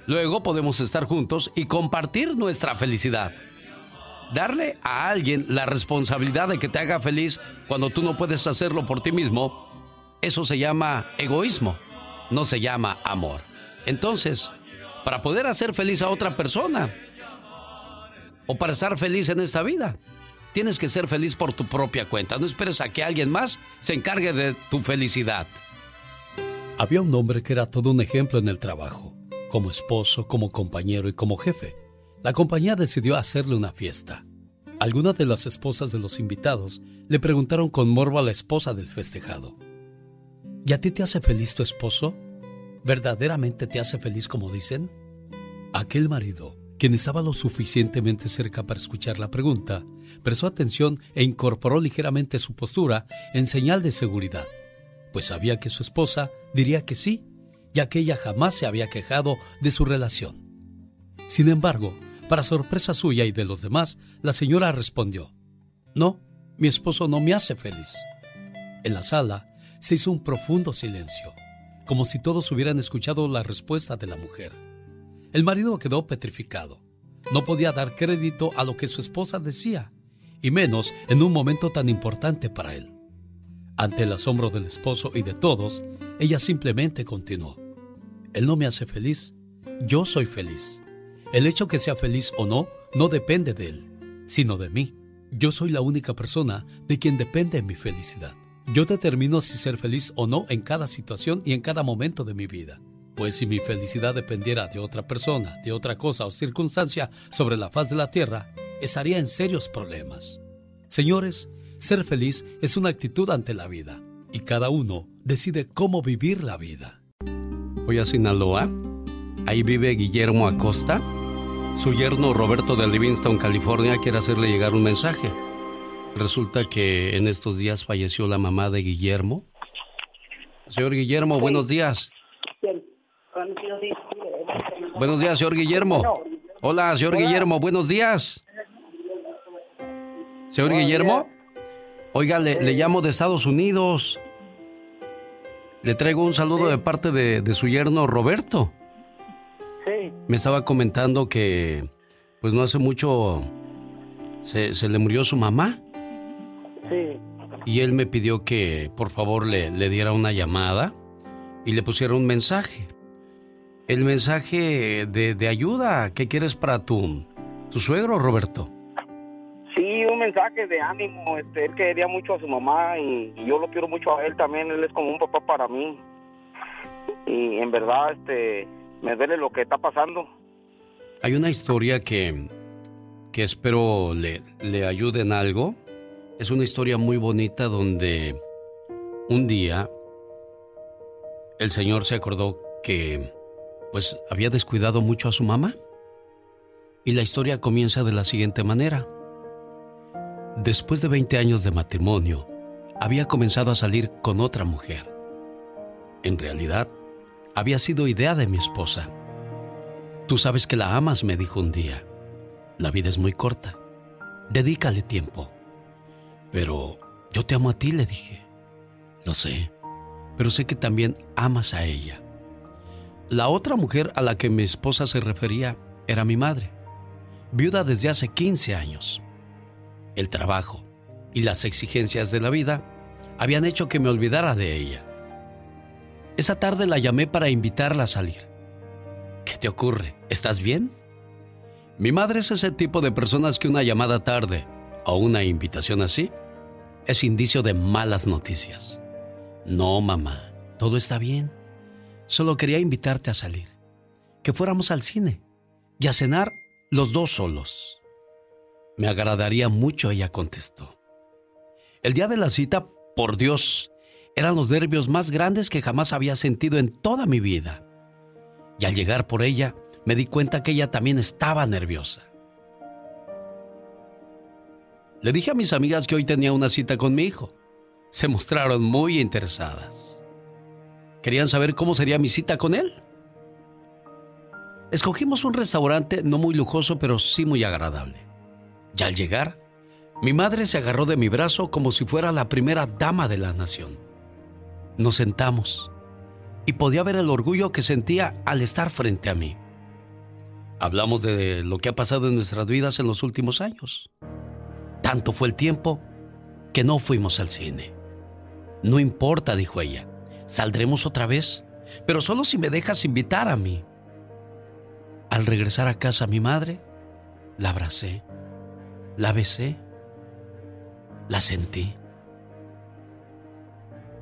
Luego podemos estar juntos y compartir nuestra felicidad. Darle a alguien la responsabilidad de que te haga feliz cuando tú no puedes hacerlo por ti mismo, eso se llama egoísmo, no se llama amor. Entonces, para poder hacer feliz a otra persona o para estar feliz en esta vida, tienes que ser feliz por tu propia cuenta. No esperes a que alguien más se encargue de tu felicidad. Había un hombre que era todo un ejemplo en el trabajo, como esposo, como compañero y como jefe. La compañía decidió hacerle una fiesta. Algunas de las esposas de los invitados le preguntaron con morbo a la esposa del festejado. ¿Y a ti te hace feliz tu esposo? ¿Verdaderamente te hace feliz como dicen? Aquel marido, quien estaba lo suficientemente cerca para escuchar la pregunta, prestó atención e incorporó ligeramente su postura en señal de seguridad, pues sabía que su esposa diría que sí, ya que ella jamás se había quejado de su relación. Sin embargo, para sorpresa suya y de los demás, la señora respondió, No, mi esposo no me hace feliz. En la sala se hizo un profundo silencio, como si todos hubieran escuchado la respuesta de la mujer. El marido quedó petrificado. No podía dar crédito a lo que su esposa decía, y menos en un momento tan importante para él. Ante el asombro del esposo y de todos, ella simplemente continuó. Él no me hace feliz, yo soy feliz. El hecho que sea feliz o no no depende de él, sino de mí. Yo soy la única persona de quien depende mi felicidad. Yo determino si ser feliz o no en cada situación y en cada momento de mi vida. Pues si mi felicidad dependiera de otra persona, de otra cosa o circunstancia sobre la faz de la tierra, estaría en serios problemas. Señores, ser feliz es una actitud ante la vida y cada uno decide cómo vivir la vida. Voy a Sinaloa. Ahí vive Guillermo Acosta. Su yerno Roberto de Livingston, California, quiere hacerle llegar un mensaje. Resulta que en estos días falleció la mamá de Guillermo. Señor Guillermo, buenos días. Buenos días, señor Guillermo. Hola, señor Guillermo, buenos días. Señor Guillermo, oiga, le, le llamo de Estados Unidos. Le traigo un saludo de parte de, de su yerno Roberto. Sí. Me estaba comentando que, pues no hace mucho, se, se le murió su mamá. Sí. Y él me pidió que por favor le, le diera una llamada y le pusiera un mensaje. El mensaje de, de ayuda que quieres para tu, tu suegro, Roberto. Sí, un mensaje de ánimo. Este, él quería mucho a su mamá y, y yo lo quiero mucho a él también. Él es como un papá para mí. y en verdad este me duele lo que está pasando. Hay una historia que, que espero le, le ayude en algo. Es una historia muy bonita donde un día el señor se acordó que pues había descuidado mucho a su mamá. Y la historia comienza de la siguiente manera. Después de 20 años de matrimonio, había comenzado a salir con otra mujer. En realidad, había sido idea de mi esposa. Tú sabes que la amas, me dijo un día. La vida es muy corta. Dedícale tiempo. Pero yo te amo a ti, le dije. Lo sé, pero sé que también amas a ella. La otra mujer a la que mi esposa se refería era mi madre, viuda desde hace 15 años. El trabajo y las exigencias de la vida habían hecho que me olvidara de ella. Esa tarde la llamé para invitarla a salir. ¿Qué te ocurre? ¿Estás bien? Mi madre es ese tipo de personas que una llamada tarde o una invitación así es indicio de malas noticias. No, mamá, todo está bien. Solo quería invitarte a salir. Que fuéramos al cine y a cenar los dos solos. Me agradaría mucho, ella contestó. El día de la cita, por Dios, eran los nervios más grandes que jamás había sentido en toda mi vida. Y al llegar por ella, me di cuenta que ella también estaba nerviosa. Le dije a mis amigas que hoy tenía una cita con mi hijo. Se mostraron muy interesadas. Querían saber cómo sería mi cita con él. Escogimos un restaurante no muy lujoso, pero sí muy agradable. Y al llegar, mi madre se agarró de mi brazo como si fuera la primera dama de la nación. Nos sentamos y podía ver el orgullo que sentía al estar frente a mí. Hablamos de lo que ha pasado en nuestras vidas en los últimos años. Tanto fue el tiempo que no fuimos al cine. No importa, dijo ella, saldremos otra vez, pero solo si me dejas invitar a mí. Al regresar a casa mi madre, la abracé, la besé, la sentí.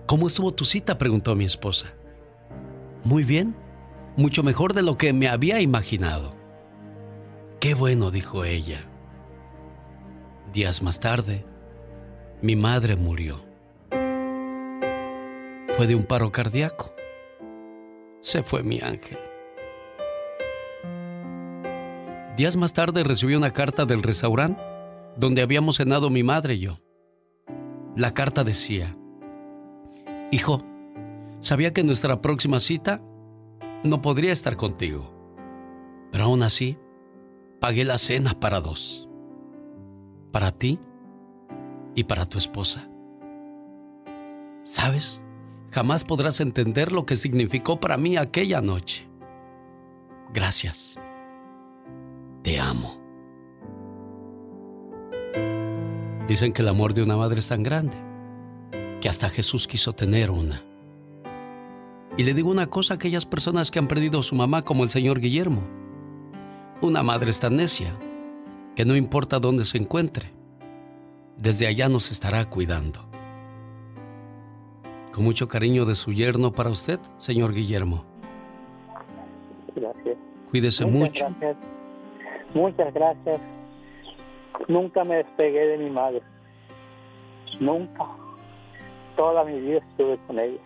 ¿Cómo estuvo tu cita? preguntó mi esposa. Muy bien, mucho mejor de lo que me había imaginado. Qué bueno, dijo ella. Días más tarde, mi madre murió. Fue de un paro cardíaco. Se fue mi ángel. Días más tarde recibí una carta del restaurante donde habíamos cenado mi madre y yo. La carta decía, Hijo, sabía que nuestra próxima cita no podría estar contigo, pero aún así pagué la cena para dos, para ti y para tu esposa. ¿Sabes? Jamás podrás entender lo que significó para mí aquella noche. Gracias. Te amo. Dicen que el amor de una madre es tan grande que hasta Jesús quiso tener una. Y le digo una cosa a aquellas personas que han perdido a su mamá como el señor Guillermo. Una madre es tan necia que no importa dónde se encuentre, desde allá nos estará cuidando. Con mucho cariño de su yerno para usted, señor Guillermo. Gracias. Cuídese Muchas mucho. Gracias. Muchas gracias. Nunca me despegué de mi madre. Nunca. Toda mi vida estuve con ella.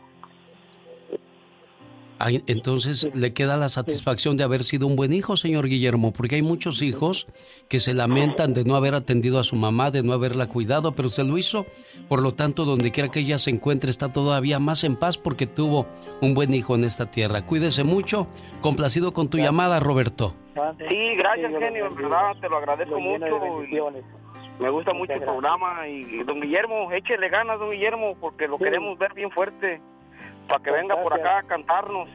Entonces le queda la satisfacción de haber sido un buen hijo, señor Guillermo, porque hay muchos hijos que se lamentan de no haber atendido a su mamá, de no haberla cuidado, pero usted lo hizo. Por lo tanto, donde quiera que ella se encuentre, está todavía más en paz porque tuvo un buen hijo en esta tierra. Cuídese mucho. Complacido con tu llamada, Roberto. Sí, gracias, genio. En verdad, te lo agradezco mucho. y Me gusta mucho el programa. Y, don Guillermo, échele ganas, don Guillermo, porque lo Sí. queremos ver bien fuerte. Para que venga por acá a cantarnos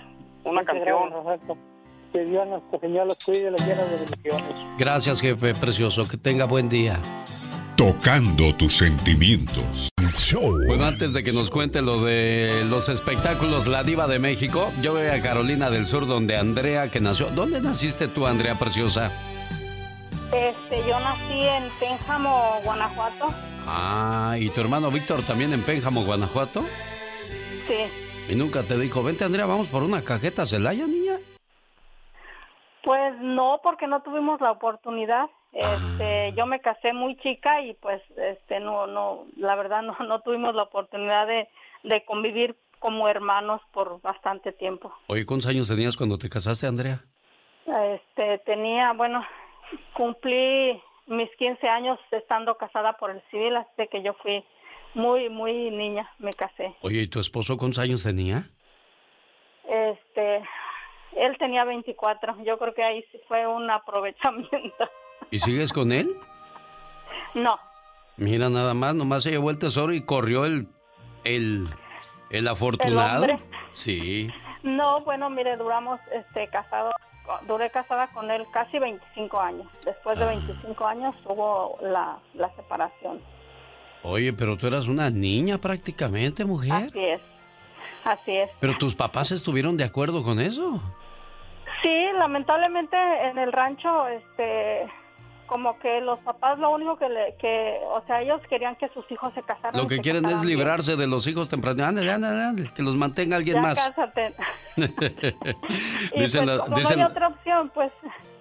una Muchas canción. gracias, Roberto. Que Dios nuestro Señor los cuide y los llene de bendiciones. Gracias, jefe precioso. Que tenga buen día. Tocando tus sentimientos. Bueno, antes de que nos cuente lo de los espectáculos La Diva de México, yo voy a Carolina del Sur, donde Andrea, que nació. ¿Dónde naciste tú, Andrea Preciosa? Este, yo nací en Pénjamo, Guanajuato. Ah, ¿y tu hermano Víctor también en Pénjamo, Guanajuato? Sí. Y nunca te dijo, vente Andrea, vamos por una cajeta Celaya, niña. Pues no, porque no tuvimos la oportunidad. Ah. Este, yo me casé muy chica y pues, este, no, no, la verdad no, no tuvimos la oportunidad de, de convivir como hermanos por bastante tiempo. Oye, ¿cuántos años tenías cuando te casaste, Andrea? Este, tenía, bueno, cumplí mis 15 años estando casada por el civil, así que yo fui muy, muy niña, me casé. Oye, ¿y tu esposo cuántos años tenía? Este, él tenía 24, yo creo que ahí sí fue un aprovechamiento. ¿Y sigues con él? No, Mira, nada más, nomás se llevó el tesoro y corrió el, el, el afortunado. hombre. Sí. no, bueno, mire, duramos, este, casados, duré casada con él casi 25 años. Después de Ah. 25 años hubo la, la separación. Oye, pero tú eras una niña prácticamente, mujer. Así es, así es. Pero tus papás estuvieron de acuerdo con eso. Sí, lamentablemente en el rancho, este, como que los papás lo único que, le, que, o sea, ellos querían que sus hijos se casaran. Lo que quieren es bien. librarse de los hijos temprano. Ándale, ándale, ándale, que los mantenga alguien Ya más. cásate. Dicen, pues, la- como dicen- no hay otra opción, pues,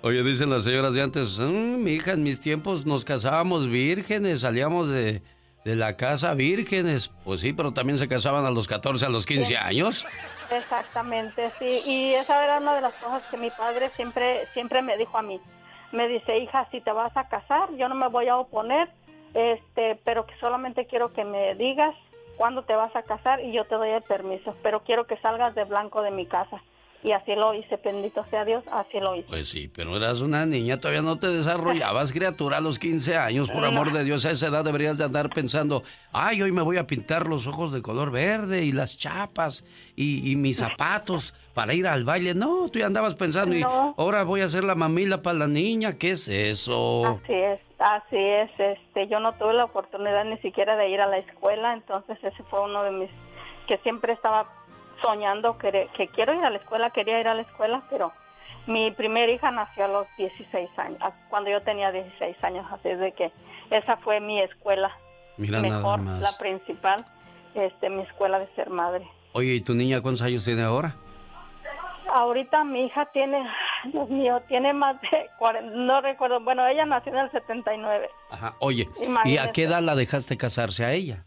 oye, dicen las señoras de antes, "Mm, mi hija, en mis tiempos nos casábamos vírgenes, salíamos de, de la casa vírgenes. Pues sí, pero también se casaban a los 14, a los 15 Sí. años. exactamente, sí. Y esa era una de las cosas que mi padre siempre, siempre me dijo a mí. Me dice, hija, si te vas a casar, yo no me voy a oponer, este, pero que solamente quiero que me digas cuándo te vas a casar y yo te doy el permiso, pero quiero que salgas de blanco de mi casa. Y así lo hice, bendito sea Dios, así lo hice. Pues sí, pero eras una niña, todavía no te desarrollabas, criatura, a los 15 años. Por amor de Dios, a esa edad deberías de andar pensando, ay, hoy me voy a pintar los ojos de color verde y las chapas y, y mis zapatos para ir al baile. No, tú ya andabas pensando, y ahora voy a hacer la mamila para la niña, ¿qué es eso? Así es, así es. Este, yo no tuve la oportunidad ni siquiera de ir a la escuela, entonces ese fue uno de mis que siempre estaba soñando que, que quiero ir a la escuela, quería ir a la escuela, pero mi primera hija nació a los 16 años, cuando yo tenía 16 años, así es de que esa fue mi escuela Mira nada mejor, más. la principal, este, mi escuela de ser madre. Oye, ¿y tu niña cuántos años tiene ahora? Ahorita mi hija tiene, Dios mío, tiene más de 40, no recuerdo, bueno, ella nació en el 79. Ajá, oye, ¿y a qué edad la dejaste casarse a ella?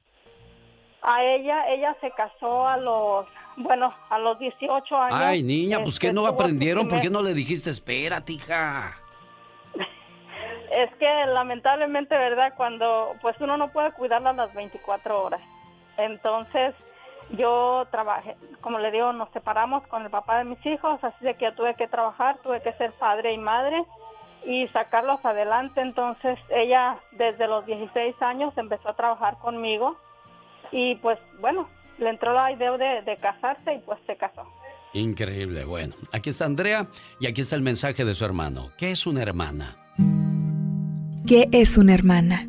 A ella, ella se casó a los, bueno, a los 18 años. Ay, niña, pues que no aprendieron, ¿por qué no le dijiste, espérate, hija? Es que lamentablemente, ¿verdad? Cuando, pues uno no puede cuidarla las 24 horas. Entonces, yo trabajé, como le digo, nos separamos con el papá de mis hijos, así de que yo tuve que trabajar, tuve que ser padre y madre y sacarlos adelante. Entonces, ella desde los 16 años empezó a trabajar conmigo y pues, bueno, le entró la idea de, de casarse y pues se casó. Increíble, bueno. Aquí está Andrea y aquí está el mensaje de su hermano. ¿Qué es una hermana? ¿Qué es una hermana?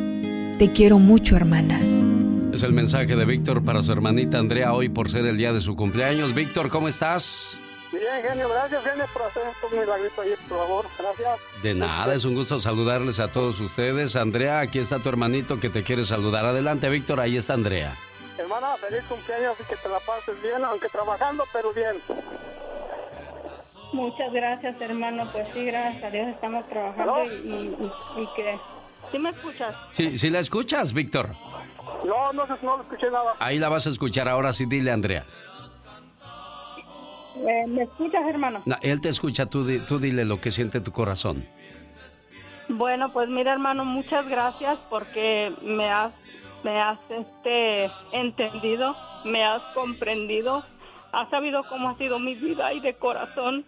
Te quiero mucho, hermana. Es el mensaje de Víctor para su hermanita Andrea hoy por ser el día de su cumpleaños. Víctor, ¿cómo estás? Bien, genio, gracias, genio, por hacer estos milagritos ahí, por favor. Gracias. De nada, es un gusto saludarles a todos ustedes. Andrea, aquí está tu hermanito que te quiere saludar. Adelante, Víctor, ahí está Andrea. Hermana, feliz cumpleaños y que te la pases bien, aunque trabajando, pero bien. Muchas gracias, hermano. Pues sí, gracias a Dios estamos trabajando y, y- y que... ¿Sí me escuchas? Sí, sí la escuchas, Víctor. No, no, no lo escuché nada. Ahí la vas a escuchar ahora sí, dile, Andrea. Eh, ¿Me escuchas, hermano? No, él te escucha, tú, tú dile lo que siente tu corazón. Bueno, pues mira, hermano, muchas gracias porque me has, me has este, entendido, me has comprendido, has sabido cómo ha sido mi vida y de corazón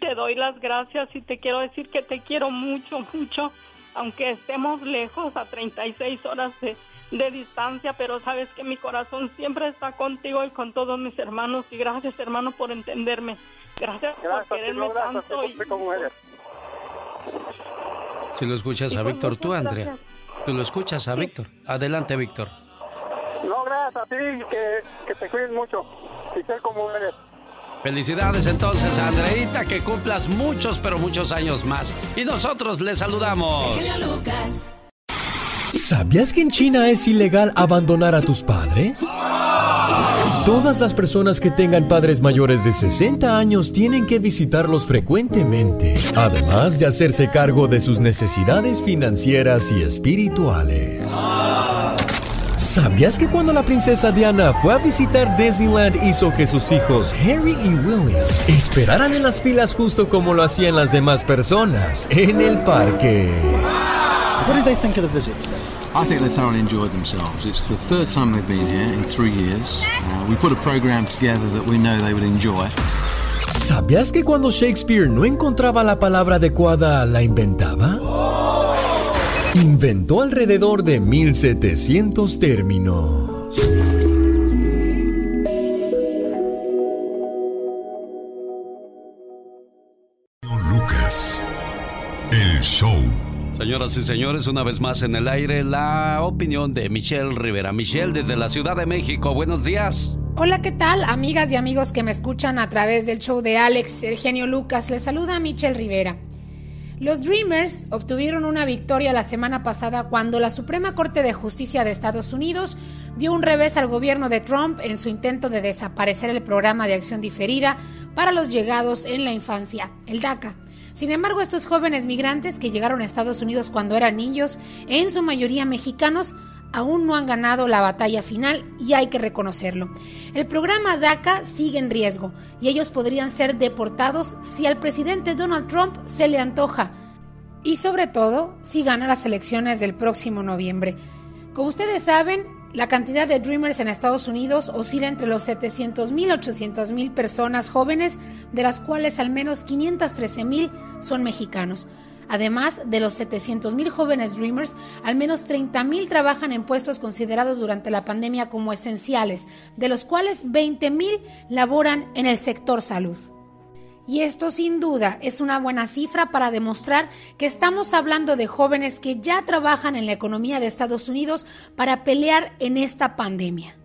te doy las gracias y te quiero decir que te quiero mucho, mucho, aunque estemos lejos a 36 horas de, de distancia, pero sabes que mi corazón siempre está contigo y con todos mis hermanos y gracias hermano por entenderme. Gracias, por quererme tanto. Y... Si lo escuchas a Víctor, tú, Andrea. Tú lo escuchas a Víctor. Adelante, Víctor. No, gracias a ti, que, te cuides mucho y ser como eres. Felicidades entonces a Andreita, que cumplas muchos, pero muchos años más. Y nosotros le saludamos. ¿Sabías que en China es ilegal abandonar a tus padres? Todas las personas que tengan padres mayores de 60 años tienen que visitarlos frecuentemente, además de hacerse cargo de sus necesidades financieras y espirituales. ¿Sabías que cuando la princesa Diana fue a visitar Disneyland hizo que sus hijos Harry y William esperaran en las filas justo como lo hacían las demás personas en el parque? What did they think of the visit? I think they thoroughly enjoyed themselves. It's the third time they've been here in three years. Uh, we put a program together that we know they would enjoy. ¿Sabías que cuando Shakespeare no encontraba la palabra adecuada, la inventaba? Inventó alrededor de 1700 términos. Lucas, el show. Señoras y señores, una vez más en el aire, la opinión de Michelle Rivera. Michelle, desde la Ciudad de México, buenos días. Hola, ¿qué tal? Amigas y amigos que me escuchan a través del show de Alex, Eugenio Lucas, les saluda Michelle Rivera. Los Dreamers obtuvieron una victoria la semana pasada cuando la Suprema Corte de Justicia de Estados Unidos dio un revés al gobierno de Trump en su intento de desaparecer el programa de acción diferida para los llegados en la infancia, el DACA. Sin embargo, estos jóvenes migrantes que llegaron a Estados Unidos cuando eran niños, en su mayoría mexicanos, aún no han ganado la batalla final y hay que reconocerlo. El programa DACA sigue en riesgo y ellos podrían ser deportados si al presidente Donald Trump se le antoja y sobre todo si gana las elecciones del próximo noviembre. Como ustedes saben, la cantidad de Dreamers en Estados Unidos oscila entre los 700.000 y 800.000 personas jóvenes, de las cuales al menos 513.000 son mexicanos. Además de los 700.000 jóvenes Dreamers, al menos 30.000 trabajan en puestos considerados durante la pandemia como esenciales, de los cuales 20.000 laboran en el sector salud. Y esto sin duda es una buena cifra para demostrar que estamos hablando de jóvenes que ya trabajan en la economía de Estados Unidos para pelear en esta pandemia.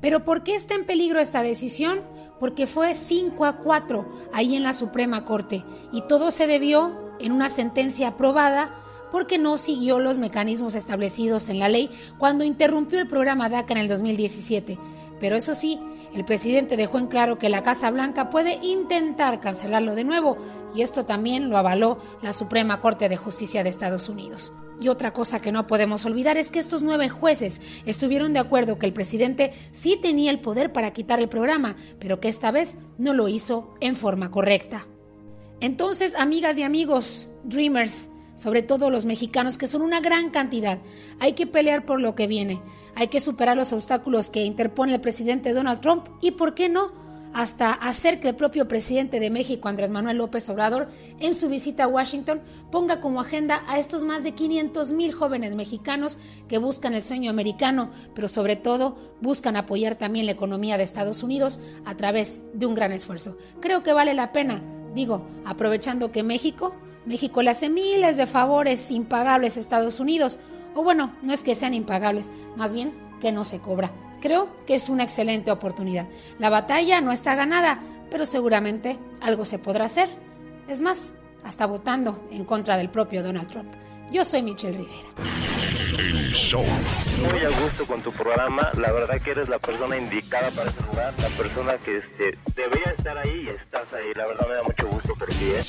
Pero ¿por qué está en peligro esta decisión? Porque fue 5 a 4 ahí en la Suprema Corte y todo se debió en una sentencia aprobada porque no siguió los mecanismos establecidos en la ley cuando interrumpió el programa DACA en el 2017. Pero eso sí, el presidente dejó en claro que la Casa Blanca puede intentar cancelarlo de nuevo y esto también lo avaló la Suprema Corte de Justicia de Estados Unidos. Y otra cosa que no podemos olvidar es que estos nueve jueces estuvieron de acuerdo que el presidente sí tenía el poder para quitar el programa, pero que esta vez no lo hizo en forma correcta. Entonces, amigas y amigos, Dreamers, sobre todo los mexicanos, que son una gran cantidad. Hay que pelear por lo que viene, hay que superar los obstáculos que interpone el presidente Donald Trump y, ¿por qué no?, hasta hacer que el propio presidente de México, Andrés Manuel López Obrador, en su visita a Washington, ponga como agenda a estos más de 500 mil jóvenes mexicanos que buscan el sueño americano, pero sobre todo buscan apoyar también la economía de Estados Unidos a través de un gran esfuerzo. Creo que vale la pena, digo, aprovechando que México México le hace miles de favores impagables a Estados Unidos. O bueno, no es que sean impagables, más bien que no se cobra. Creo que es una excelente oportunidad. La batalla no está ganada, pero seguramente algo se podrá hacer. Es más, hasta votando en contra del propio Donald Trump. Yo soy Michelle Rivera. Muy a gusto con tu programa. La verdad que eres la persona indicada para ese lugar. La persona que este, debería estar ahí y estás ahí. La verdad me da mucho gusto por ti. ¿eh?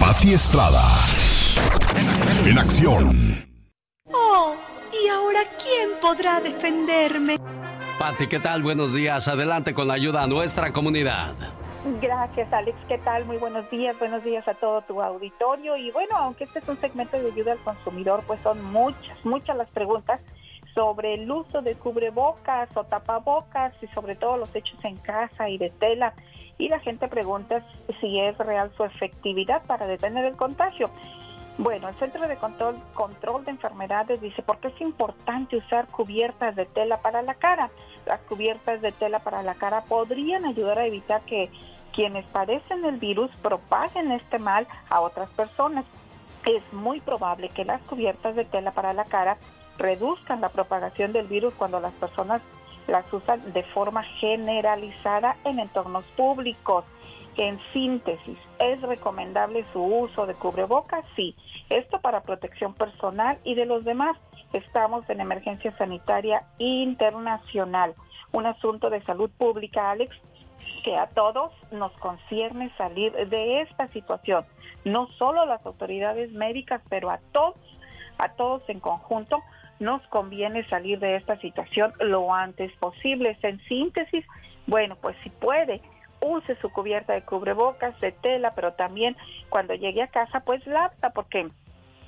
Pati Estrada. En acción. Oh, ¿y ahora quién podrá defenderme? Pati, ¿qué tal? Buenos días. Adelante con la ayuda a nuestra comunidad. Gracias, Alex. ¿Qué tal? Muy buenos días. Buenos días a todo tu auditorio. Y bueno, aunque este es un segmento de ayuda al consumidor, pues son muchas, muchas las preguntas sobre el uso de cubrebocas o tapabocas y sobre todo los hechos en casa y de tela. Y la gente pregunta si es real su efectividad para detener el contagio. Bueno, el Centro de Control, Control de Enfermedades dice, ¿por qué es importante usar cubiertas de tela para la cara? Las cubiertas de tela para la cara podrían ayudar a evitar que quienes padecen el virus propaguen este mal a otras personas. Es muy probable que las cubiertas de tela para la cara reduzcan la propagación del virus cuando las personas las usan de forma generalizada en entornos públicos. En síntesis, ¿es recomendable su uso de cubrebocas? Sí. Esto para protección personal y de los demás. Estamos en emergencia sanitaria internacional. Un asunto de salud pública, Alex, que a todos nos concierne salir de esta situación. No solo las autoridades médicas, pero a todos, a todos en conjunto nos conviene salir de esta situación lo antes posible. En síntesis, bueno, pues si puede, use su cubierta de cubrebocas de tela, pero también cuando llegue a casa, pues lapta, porque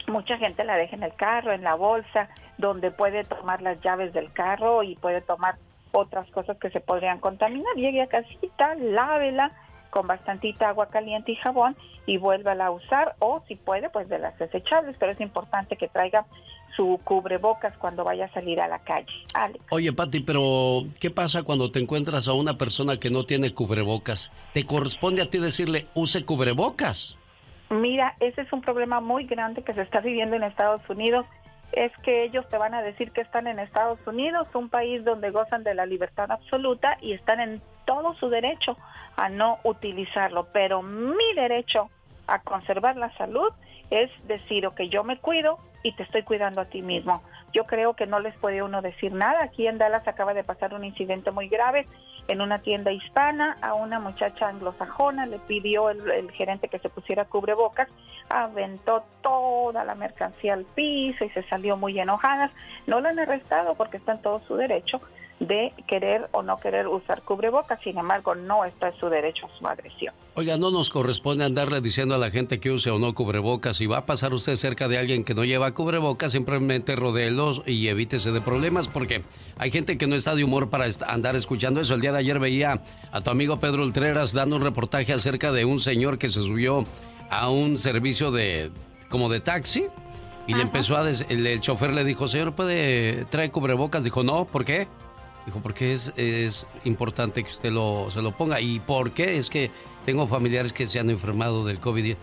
mucha gente la deja en el carro, en la bolsa, donde puede tomar las llaves del carro y puede tomar otras cosas que se podrían contaminar. Llegue a casita, lávela con bastantita agua caliente y jabón y vuélvala a usar o si puede pues de las desechables, pero es importante que traiga su cubrebocas cuando vaya a salir a la calle. Oye, Pati, pero ¿qué pasa cuando te encuentras a una persona que no tiene cubrebocas? ¿Te corresponde a ti decirle, use cubrebocas? Mira, ese es un problema muy grande que se está viviendo en Estados Unidos. Es que ellos te van a decir que están en Estados Unidos, un país donde gozan de la libertad absoluta y están en todo su derecho a no utilizarlo. Pero mi derecho a conservar la salud es decir, ok, yo me cuido y te estoy cuidando a ti mismo. Yo creo que no les puede uno decir nada. Aquí en Dallas acaba de pasar un incidente muy grave en una tienda hispana a una muchacha anglosajona, le pidió el, gerente que se pusiera cubrebocas, aventó toda la mercancía al piso y se salió muy enojada. No la han arrestado porque está en todo su derecho, de querer o no querer usar cubrebocas, sin embargo no está en su derecho a su agresión. Oiga, no nos corresponde andarle diciendo a la gente que use o no cubrebocas. Si va a pasar usted cerca de alguien que no lleva cubrebocas, simplemente rodéelos y evítese de problemas porque hay gente que no está de humor para andar escuchando eso. El día de ayer veía a tu amigo Pedro Ultreras dando un reportaje acerca de un señor que se subió a un servicio de como de taxi y le empezó a el, el chofer le dijo, "Señor, ¿puede traer cubrebocas?" Dijo, "No, ¿por qué?" Dijo, porque es, es importante que usted lo, se lo ponga. ¿Y por qué? Es que tengo familiares que se han enfermado del COVID.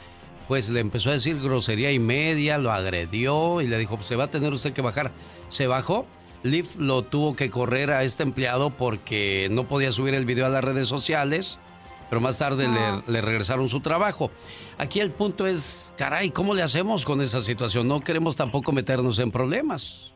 Pues le empezó a decir grosería y media, lo agredió y le dijo, pues se va a tener usted que bajar. Se bajó. Liv lo tuvo que correr a este empleado porque no podía subir el video a las redes sociales, pero más tarde le, ah. le, regresaron su trabajo. Aquí el punto es, caray, ¿cómo le hacemos con esa situación? No queremos tampoco meternos en problemas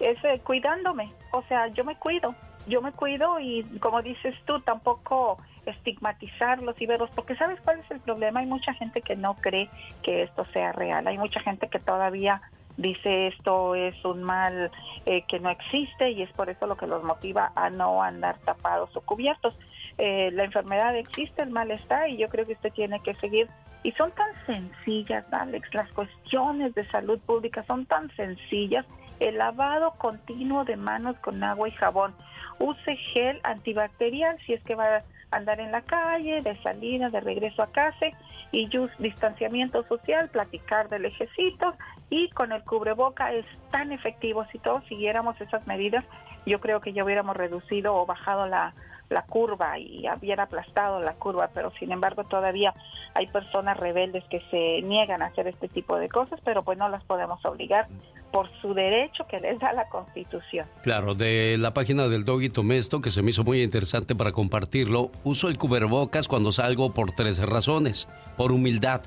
es eh, cuidándome, o sea, yo me cuido, yo me cuido y como dices tú, tampoco estigmatizarlos y verlos, porque sabes cuál es el problema, hay mucha gente que no cree que esto sea real, hay mucha gente que todavía dice esto es un mal eh, que no existe y es por eso lo que los motiva a no andar tapados o cubiertos. Eh, la enfermedad existe, el mal está y yo creo que usted tiene que seguir. Y son tan sencillas, Alex, las cuestiones de salud pública son tan sencillas el lavado continuo de manos con agua y jabón. Use gel antibacterial si es que va a andar en la calle, de salida, de regreso a casa y distanciamiento social, platicar de lejecitos y con el cubreboca es tan efectivo. Si todos siguiéramos esas medidas, yo creo que ya hubiéramos reducido o bajado la, la curva y hubiera aplastado la curva, pero sin embargo todavía hay personas rebeldes que se niegan a hacer este tipo de cosas, pero pues no las podemos obligar por su derecho que les da la Constitución. Claro, de la página del Doggy Tomesto, que se me hizo muy interesante para compartirlo, uso el cubrebocas cuando salgo por tres razones. Por humildad,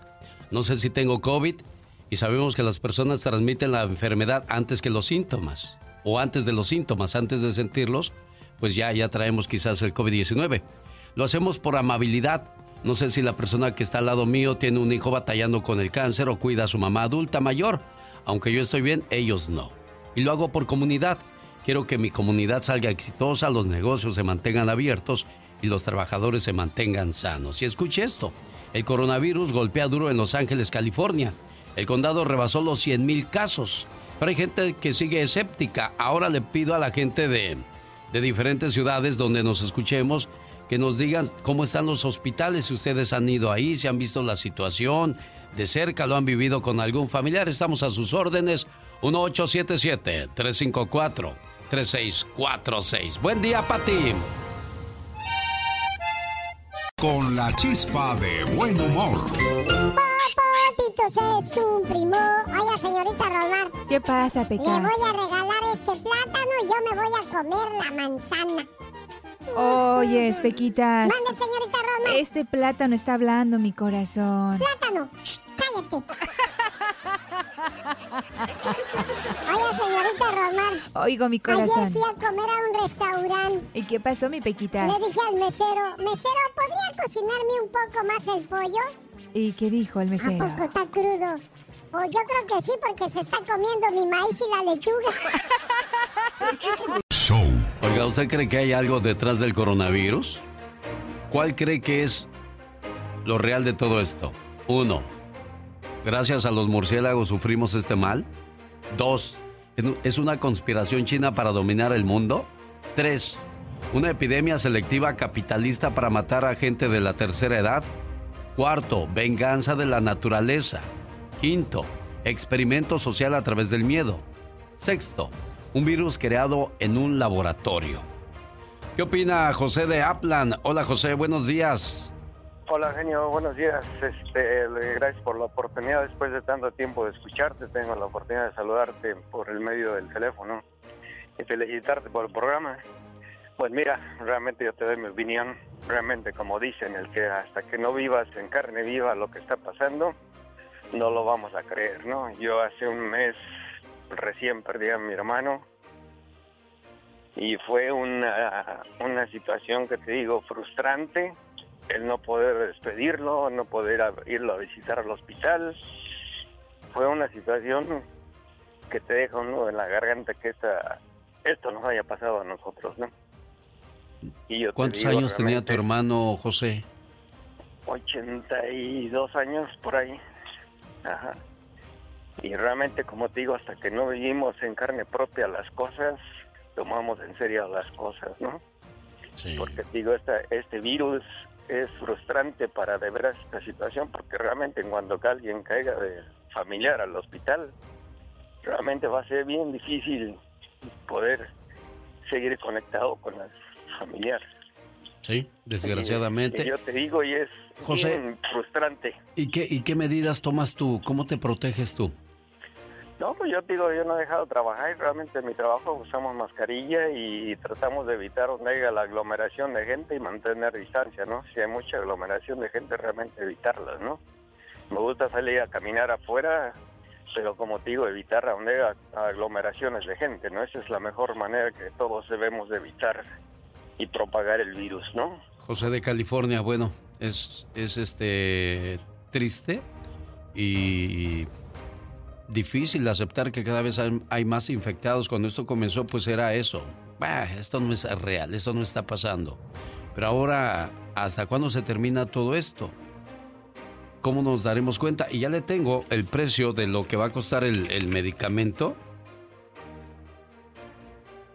no sé si tengo COVID y sabemos que las personas transmiten la enfermedad antes que los síntomas, o antes de los síntomas, antes de sentirlos, pues ya, ya traemos quizás el COVID-19. Lo hacemos por amabilidad. No sé si la persona que está al lado mío tiene un hijo batallando con el cáncer o cuida a su mamá adulta mayor aunque yo estoy bien, ellos no. Y lo hago por comunidad. Quiero que mi comunidad salga exitosa, los negocios se mantengan abiertos y los trabajadores se mantengan sanos. Y escuche esto, el coronavirus golpea duro en Los Ángeles, California. El condado rebasó los 100.000 casos. Pero hay gente que sigue escéptica. Ahora le pido a la gente de, de diferentes ciudades donde nos escuchemos que nos digan cómo están los hospitales, si ustedes han ido ahí, si han visto la situación de cerca, lo han vivido con algún familiar. Estamos a sus órdenes. 1877-354-3646. Buen día, Pati. Con la chispa de buen humor. Es un primo. Oiga, señorita Romar. ¿Qué pasa, Pecas? Le voy a regalar este plátano y yo me voy a comer la manzana. Oye, Espequitas. Mande, señorita Roma. Este plátano está hablando mi corazón. Plátano, cállate. Oye, señorita Romar. Oigo mi corazón. Ayer fui a comer a un restaurante. ¿Y qué pasó, mi Pequitas? Le dije al mesero, mesero, ¿podría cocinarme un poco más el pollo? ¿Y qué dijo el mesero? ¿A poco está crudo? Pues yo creo que sí, porque se está comiendo mi maíz y la lechuga. Show. Oiga, ¿usted cree que hay algo detrás del coronavirus? ¿Cuál cree que es lo real de todo esto? Uno, gracias a los murciélagos sufrimos este mal. Dos, ¿es una conspiración china para dominar el mundo? Tres, una epidemia selectiva capitalista para matar a gente de la tercera edad. Cuarto, venganza de la naturaleza. Quinto, experimento social a través del miedo. Sexto, un virus creado en un laboratorio. ¿Qué opina José de Aplan? Hola José, buenos días. Hola genio, buenos días. Este, gracias por la oportunidad. Después de tanto tiempo de escucharte, tengo la oportunidad de saludarte por el medio del teléfono y felicitarte por el programa. Pues mira, realmente yo te doy mi opinión. Realmente, como dicen, el que hasta que no vivas en carne viva lo que está pasando, no lo vamos a creer, ¿no? Yo hace un mes recién perdí a mi hermano y fue una, una situación que te digo frustrante el no poder despedirlo, no poder irlo a visitar al hospital. Fue una situación que te deja uno en la garganta que esta, esto nos haya pasado a nosotros, ¿no? Y yo ¿Cuántos años tenía tu hermano José? 82 años por ahí. Ajá. Y realmente, como te digo, hasta que no vivimos en carne propia las cosas, tomamos en serio las cosas, ¿no? Sí. Porque digo, esta, este virus es frustrante para de veras esta situación, porque realmente cuando alguien caiga de familiar al hospital, realmente va a ser bien difícil poder seguir conectado con las familiares. Sí, desgraciadamente. yo te digo, y es José, frustrante. ¿y qué, ¿Y qué medidas tomas tú? ¿Cómo te proteges tú? No, pues yo digo, yo no he dejado de trabajar y realmente en mi trabajo usamos mascarilla y tratamos de evitar donde haya la aglomeración de gente y mantener distancia, ¿no? Si hay mucha aglomeración de gente, realmente evitarla, ¿no? Me gusta salir a caminar afuera, pero como te digo, evitar donde haya aglomeraciones de gente, ¿no? Esa es la mejor manera que todos debemos de evitar y propagar el virus, ¿no? José de California, bueno, es, es este triste y difícil aceptar que cada vez hay más infectados. Cuando esto comenzó, pues era eso. Bah, esto no es real, esto no está pasando. Pero ahora, ¿hasta cuándo se termina todo esto? ¿Cómo nos daremos cuenta? Y ya le tengo el precio de lo que va a costar el, el medicamento.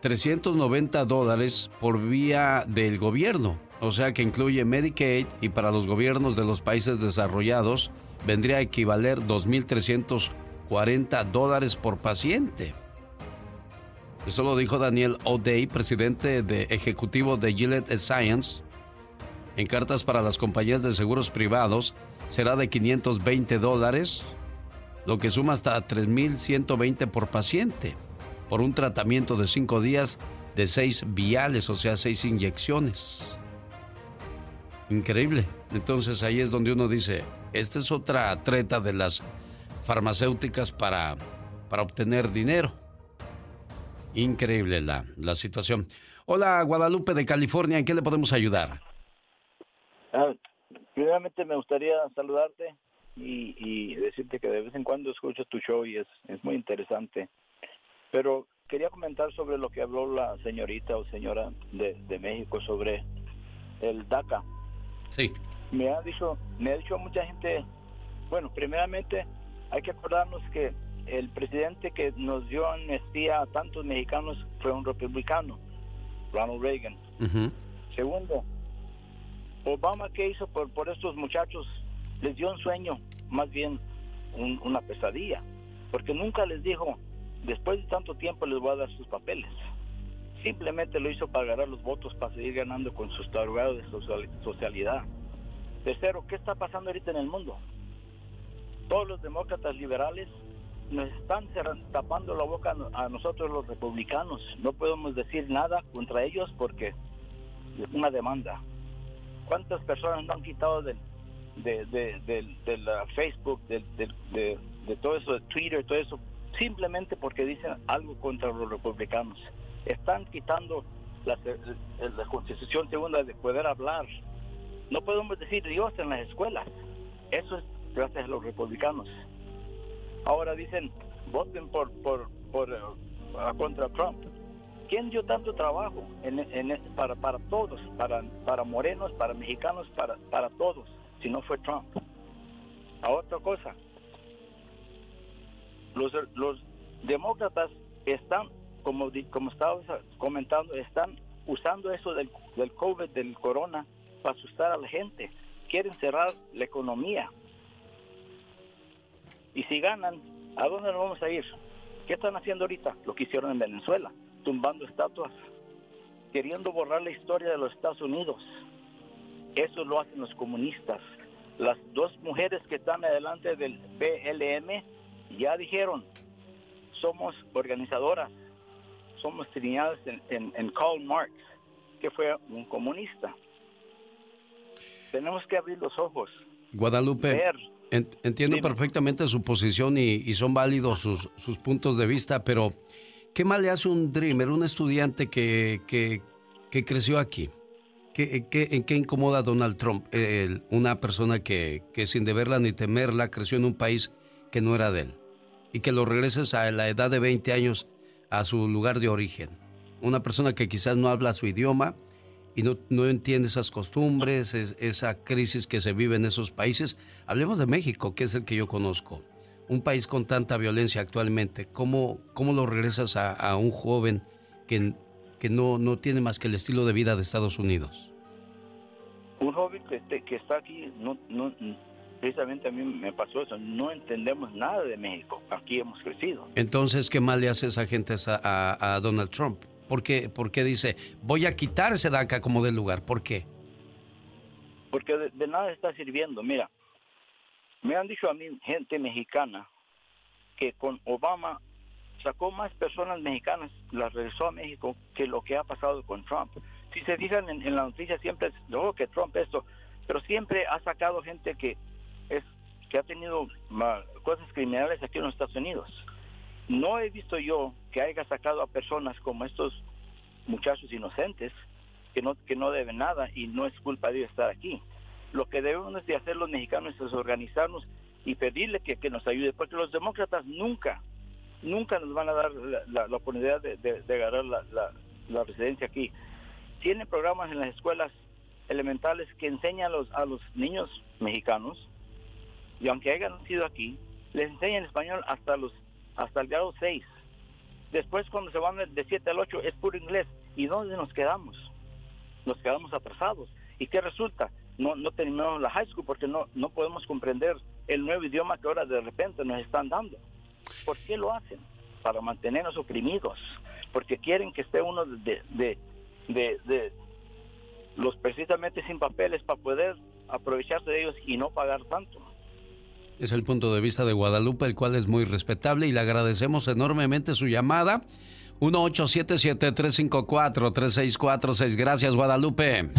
390 dólares por vía del gobierno, o sea que incluye Medicaid y para los gobiernos de los países desarrollados vendría a equivaler 2.340 dólares por paciente. Eso lo dijo Daniel O'Day, presidente de ejecutivo de Gillette Science. En cartas para las compañías de seguros privados será de 520 dólares, lo que suma hasta 3.120 por paciente por un tratamiento de cinco días de seis viales, o sea, seis inyecciones. Increíble. Entonces ahí es donde uno dice, esta es otra treta de las farmacéuticas para, para obtener dinero. Increíble la, la situación. Hola, Guadalupe de California, ¿en qué le podemos ayudar? Ah, me gustaría saludarte y, y, decirte que de vez en cuando escucho tu show y es, es muy interesante. Pero quería comentar sobre lo que habló la señorita o señora de, México sobre el DACA. Sí. Me ha dicho, me ha dicho mucha gente, bueno, primeramente hay que acordarnos que el presidente que nos dio amnistía a tantos mexicanos fue un republicano, Ronald Reagan. Segundo, Obama, ¿qué hizo por, por estos muchachos? Les dio un sueño, más bien una pesadilla, porque nunca les dijo, después de tanto tiempo les voy a dar sus papeles. Simplemente lo hizo para ganar los votos, para seguir ganando con sus tarugados de socialidad. Tercero, ¿qué está pasando ahorita en el mundo? Todos los demócratas liberales nos están tapando la boca a nosotros los republicanos. No podemos decir nada contra ellos porque es una demanda. ¿Cuántas personas no han quitado de, Facebook, de, todo eso, de Twitter, todo eso, simplemente porque dicen algo contra los republicanos? Están quitando la, Constitución segunda de poder hablar. No podemos decir Dios en las escuelas. Eso es gracias a los republicanos. Ahora dicen, voten por, por, por uh, contra Trump. ¿Quién dio tanto trabajo en, para, para todos, para, para morenos, para mexicanos, para, para todos, si no fue Trump? A otra cosa, los, los demócratas están, como, como estabas comentando, están usando eso del, del COVID, del corona, para asustar a la gente. Quieren cerrar la economía. Y si ganan, ¿a dónde nos vamos a ir? ¿Qué están haciendo ahorita? Lo que hicieron en Venezuela, tumbando estatuas, queriendo borrar la historia de los Estados Unidos. Eso lo hacen los comunistas. Las dos mujeres que están adelante del BLM ya dijeron, somos organizadoras, somos triñadas en, en Karl Marx, que fue un comunista. Tenemos que abrir los ojos. Guadalupe. Entiendo perfectamente su posición y, son válidos sus, sus, puntos de vista, pero ¿qué mal le hace un dreamer, un estudiante que, que, creció aquí? ¿Qué, ¿En qué incomoda Donald Trump? una persona que, que sin deberla ni temerla creció en un país no era de él y que lo regreses a la edad de 20 años a su lugar de origen. Una persona que quizás no habla su idioma, y no, no entiende esas costumbres, esa crisis que se vive en esos países. Hablemos de México, que es el que yo conozco. Un país con tanta violencia actualmente. ¿Cómo, cómo lo regresas a, un joven que, que no, no tiene más que el estilo de vida de Estados Unidos? Un joven que, que está aquí, no, precisamente a mí me pasó eso, no entendemos nada de México, aquí hemos crecido. Entonces, ¿qué mal le hace esa gente a, a Donald Trump? ¿Por qué, dice, voy a quitar ese DACA como del lugar? ¿Por qué? Porque de, nada está sirviendo. Mira, me han dicho a mí gente mexicana que con Obama sacó más personas mexicanas, las regresó a México, que lo que ha pasado con Trump. Si se fijan en, la noticia siempre es, luego que Trump esto, pero siempre ha sacado gente que que ha tenido cosas criminales aquí en los Estados Unidos. No he visto yo que haya sacado a personas como estos muchachos inocentes que no, que no deben nada y no es culpa de ellos estar aquí. Lo que debemos de hacer los mexicanos es organizarnos y pedirle que, nos ayude, porque los demócratas nunca, nunca nos van a dar la, oportunidad de, de, agarrar la, la, residencia aquí. Tienen programas en las escuelas elementales que enseñan a los, a los niños mexicanos, y aunque hayan nacido aquí, les enseñan español hasta los hasta el grado 6. Después cuando se van de 7 al 8 es puro inglés. ¿Y dónde nos quedamos? Nos quedamos atrasados. ¿Y qué resulta? No, no terminamos la high school porque no, no podemos comprender el nuevo idioma que ahora de repente nos están dando. ¿Por qué lo hacen? Para mantenernos oprimidos. Porque quieren que esté uno de, de, de, de los precisamente sin papeles para poder aprovecharse de ellos y no pagar tanto. Es el punto de vista de Guadalupe, el cual es muy respetable y le agradecemos enormemente su llamada. 1877-354-3646. Gracias, Guadalupe.